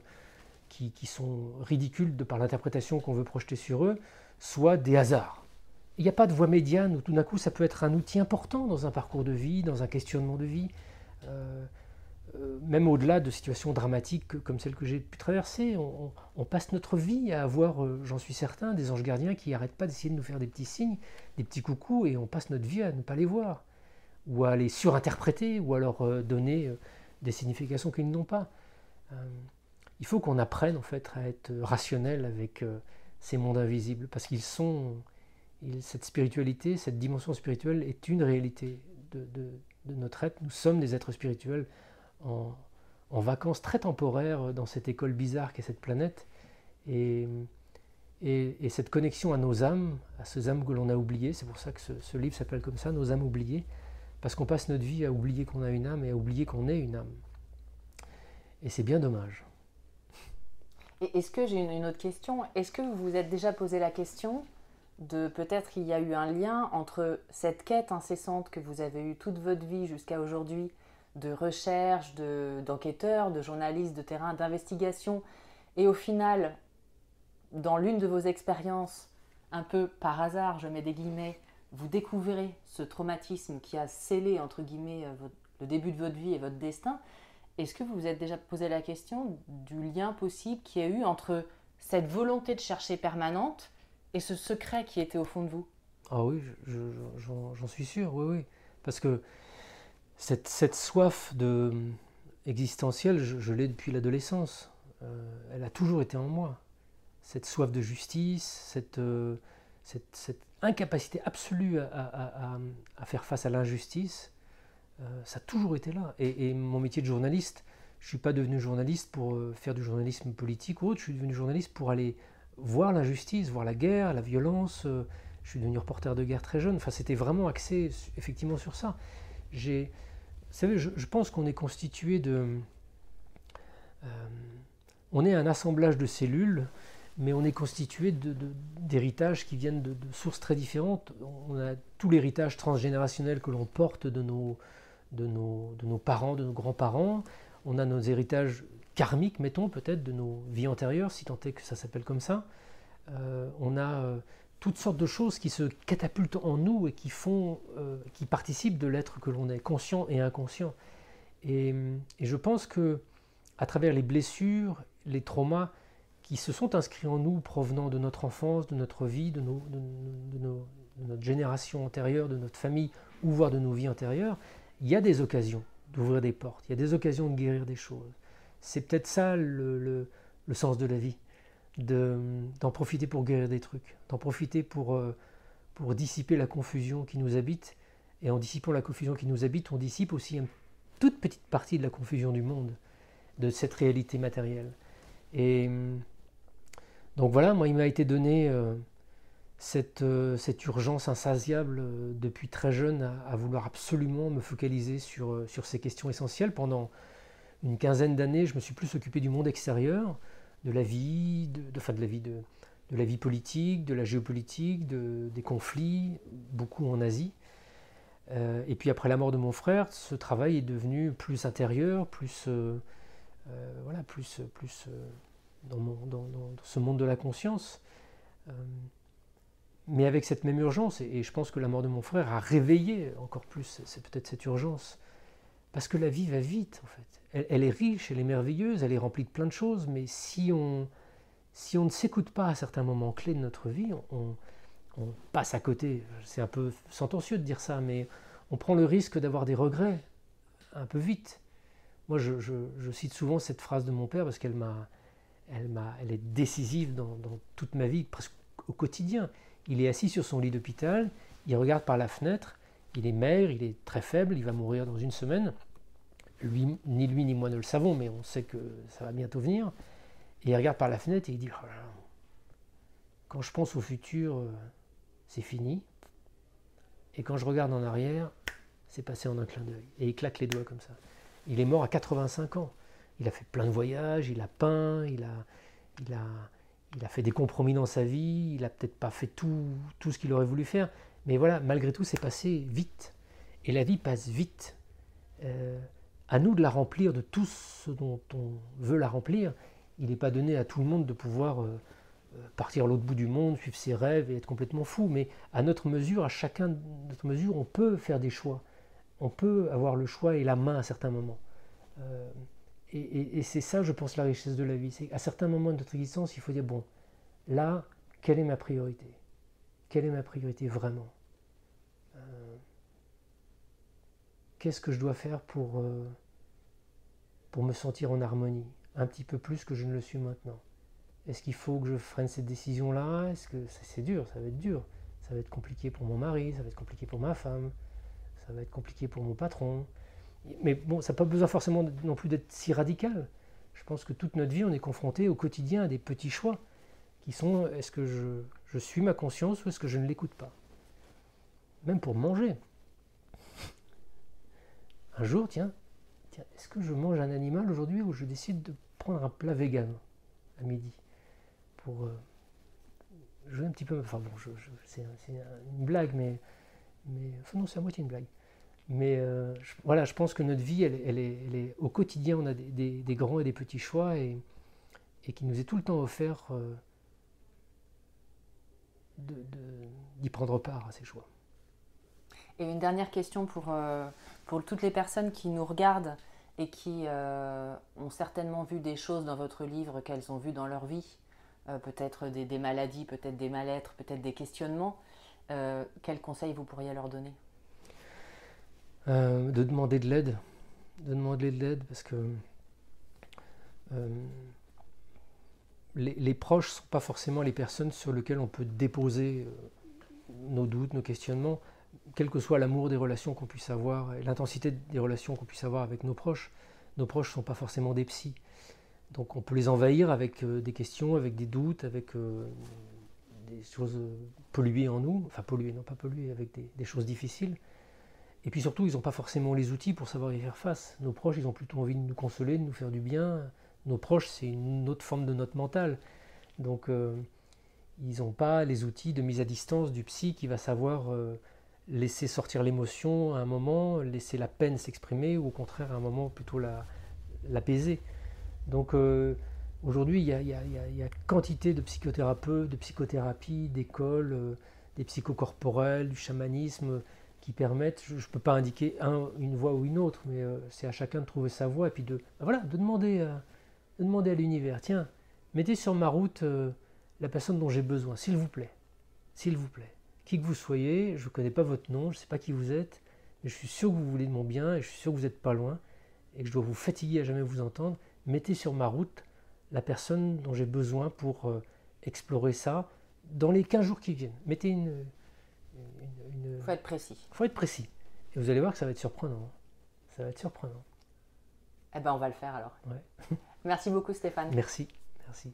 qui, sont ridicules de par l'interprétation qu'on veut projeter sur eux, soit des hasards. Il n'y a pas de voie médiane où tout d'un coup ça peut être un outil important dans un parcours de vie, dans un questionnement de vie, euh, euh, même au-delà de situations dramatiques comme celles que j'ai pu traverser. On, passe notre vie à avoir, j'en suis certain, des anges gardiens qui n'arrêtent pas d'essayer de nous faire des petits signes, des petits coucous, et on passe notre vie à ne pas les voir, ou à les surinterpréter, ou à leur donner des significations qu'ils n'ont pas. il faut qu'on apprenne en fait à être rationnel avec ces mondes invisibles, parce qu'ils sont, cette spiritualité, cette dimension spirituelle est une réalité de, notre être. Nous sommes des êtres spirituels en, vacances très temporaires dans cette école bizarre qu'est cette planète. Et, et, cette connexion à nos âmes, à ces âmes que l'on a oubliées, c'est pour ça que ce, livre s'appelle comme ça, Nos âmes oubliées, parce qu'on passe notre vie à oublier qu'on a une âme et à oublier qu'on est une âme. Et c'est bien dommage. Est-ce que j'ai une, autre question Est-ce que vous vous êtes déjà posé la question de peut-être qu'il y a eu un lien entre cette quête incessante que vous avez eue toute votre vie jusqu'à aujourd'hui de recherche, d'enquêteur, de, journaliste de terrain, d'investigation, et au final, dans l'une de vos expériences, un peu par hasard, je mets des guillemets, vous découvrez ce traumatisme qui a scellé, entre guillemets, euh, le début de votre vie et votre destin, est-ce que vous vous êtes déjà posé la question du lien possible qu'il y a eu entre cette volonté de chercher permanente et ce secret qui était au fond de vous? Ah oui, j'en suis sûr, oui, oui. Parce que cette, cette soif de, existentielle, je, l'ai depuis l'adolescence. Euh, elle a toujours été en moi. Cette soif de justice, euh, cette, cette incapacité absolue à, faire face à l'injustice, euh, ça a toujours été là. Et, mon métier de journaliste, je ne suis pas devenu journaliste pour euh, faire du journalisme politique ou autre, je suis devenu journaliste pour aller voir l'injustice, voir la guerre, la violence. Euh, je suis devenu reporter de guerre très jeune. Enfin, c'était vraiment axé effectivement sur ça. Vous savez, je, pense qu'on est constitué de... on est un assemblage de cellules, mais on est constitué d'héritages qui viennent de, sources très différentes. On a tout l'héritage transgénérationnel que l'on porte de nos, parents, de nos grands-parents. On a nos héritages karmiques, mettons, peut-être, de nos vies antérieures, si tant est que ça s'appelle comme ça. Euh, on a euh, toutes sortes de choses qui se catapultent en nous et euh, qui participent de l'être que l'on est, conscient et inconscient. Et, je pense que à travers les blessures, les traumas qui se sont inscrits en nous provenant de notre enfance, de notre vie, de, notre génération antérieure, de notre famille, ou voire de nos vies antérieures, il y a des occasions d'ouvrir des portes, il y a des occasions de guérir des choses. C'est peut-être ça le, sens de la vie, d'en profiter pour guérir des trucs, d'en profiter pour, euh, pour dissiper la confusion qui nous habite. Et en dissipant la confusion qui nous habite, on dissipe aussi une toute petite partie de la confusion du monde, de cette réalité matérielle. Et donc voilà, moi il m'a été donné euh, euh, cette, urgence insatiable euh, depuis très jeune à, vouloir absolument me focaliser sur, ces questions essentielles. Pendant une quinzaine d'années, je me suis plus occupé du monde extérieur, de la vie, de, de, de la vie de, la vie politique, de la géopolitique, de, des conflits, beaucoup en Asie. et puis après la mort de mon frère, ce travail est devenu plus intérieur, plus voilà, plus, plus dans, dans, ce monde de la conscience mais avec cette même urgence, et je pense que la mort de mon frère a réveillé encore plus, c'est peut-être cette urgence, parce que la vie va vite en fait. Elle, est riche, elle est merveilleuse, elle est remplie de plein de choses, mais si on, si on ne s'écoute pas à certains moments clés de notre vie, on, passe à côté. C'est un peu sentencieux de dire ça, mais on prend le risque d'avoir des regrets un peu vite. Moi, je, cite souvent cette phrase de mon père parce qu'elle m'a, elle est décisive dans, toute ma vie, presque au quotidien. Il est assis sur son lit d'hôpital, il regarde par la fenêtre, il est maigre, il est très faible, il va mourir dans une semaine. Ni lui ni moi ne le savons, mais on sait que ça va bientôt venir. Et il regarde par la fenêtre et il dit oh Quand je pense au futur, euh, c'est fini. Et quand je regarde en arrière, c'est passé en un clin d'œil. Et il claque les doigts comme ça. Il est mort à 85 ans. Il a fait plein de voyages, il a peint, il a, fait des compromis dans sa vie, il n'a peut-être pas fait tout, ce qu'il aurait voulu faire. Mais voilà, malgré tout, c'est passé vite. Et la vie passe vite. Euh, à nous de la remplir de tout ce dont on veut la remplir. Il n'est pas donné à tout le monde de pouvoir euh, euh, partir à l'autre bout du monde, suivre ses rêves et être complètement fou. Mais à notre mesure, à chacun de notre mesure, on peut faire des choix. On peut avoir le choix et la main à certains moments. Et, c'est ça, je pense, la richesse de la vie. C'est à certains moments de notre existence, il faut dire bon, là, quelle est ma priorité? Quelle est ma priorité vraiment? Qu'est-ce que je dois faire pour, pour me sentir en harmonie? Un petit peu plus que je ne le suis maintenant. Est-ce qu'il faut que je freine cette décision-là? Est-ce que c'est dur Ça va être dur. Ça va être compliqué pour mon mari, ça va être compliqué pour ma femme, ça va être compliqué pour mon patron. Mais bon, ça n'a pas besoin forcément non plus d'être si radical. Je pense que toute notre vie, on est confronté au quotidien à des petits choix qui sont est-ce que je, je suis ma conscience ou est-ce que je ne l'écoute pas? Même pour manger. Un jour, tiens, est-ce que je mange un animal aujourd'hui ou je décide de prendre un plat vegan à midi pour euh, jouer un petit peu. Enfin bon, c'est une blague, mais, mais enfin non, c'est à moitié une blague. Mais euh, voilà, je pense que notre vie, elle, est, au quotidien, on a des, grands et des petits choix et, et qui nous est tout le temps offert euh, d'y prendre part à ces choix. Et une dernière question pour, pour toutes les personnes qui nous regardent et qui euh, ont certainement vu des choses dans votre livre qu'elles ont vues dans leur vie, euh, peut-être des, maladies, peut-être des mal-être, peut-être des questionnements, euh, quels conseils vous pourriez leur donner? De demander de l'aide, de demander de l'aide parce que les, les, proches ne sont pas forcément les personnes sur lesquelles on peut déposer nos doutes, nos questionnements quel que soit l'amour des relations qu'on puisse avoir et l'intensité des relations qu'on puisse avoir avec nos proches, nos proches ne sont pas forcément des psys. Donc on peut les envahir avec euh, des questions, avec des doutes, avec euh, des choses polluées en nous, enfin polluées, non pas polluées, avec des, choses difficiles. Et puis surtout, ils n'ont pas forcément les outils pour savoir y faire face. Nos proches, ils ont plutôt envie de nous consoler, de nous faire du bien. Nos proches, c'est une autre forme de notre mental. Donc euh, ils n'ont pas les outils de mise à distance du psy qui va savoir laisser sortir l'émotion à un moment, laisser la peine s'exprimer, ou au contraire à un moment plutôt l'apaiser. Donc euh, aujourd'hui, il y, a, quantité de psychothérapeutes, de psychothérapie, d'écoles, euh, des psychocorporels, du chamanisme, qui permettent, je ne peux pas indiquer une voie ou une autre, mais euh, c'est à chacun de trouver sa voie et puis de, voilà, de demander, de demander à l'univers, tiens, mettez sur ma route la personne dont j'ai besoin, s'il vous plaît, s'il vous plaît qui que vous soyez, je ne connais pas votre nom, je ne sais pas qui vous êtes, mais je suis sûr que vous voulez de mon bien et je suis sûr que vous n'êtes pas loin et que je dois vous fatiguer à jamais vous entendre. Mettez sur ma route la personne dont j'ai besoin pour euh, explorer ça dans les 15 jours qui viennent. Mettez une. Il faut être précis. Il faut être précis. Et vous allez voir que ça va être surprenant. Ça va être surprenant. Eh ben, on va le faire alors. [laughs] Merci beaucoup, Stéphane. Merci. Merci.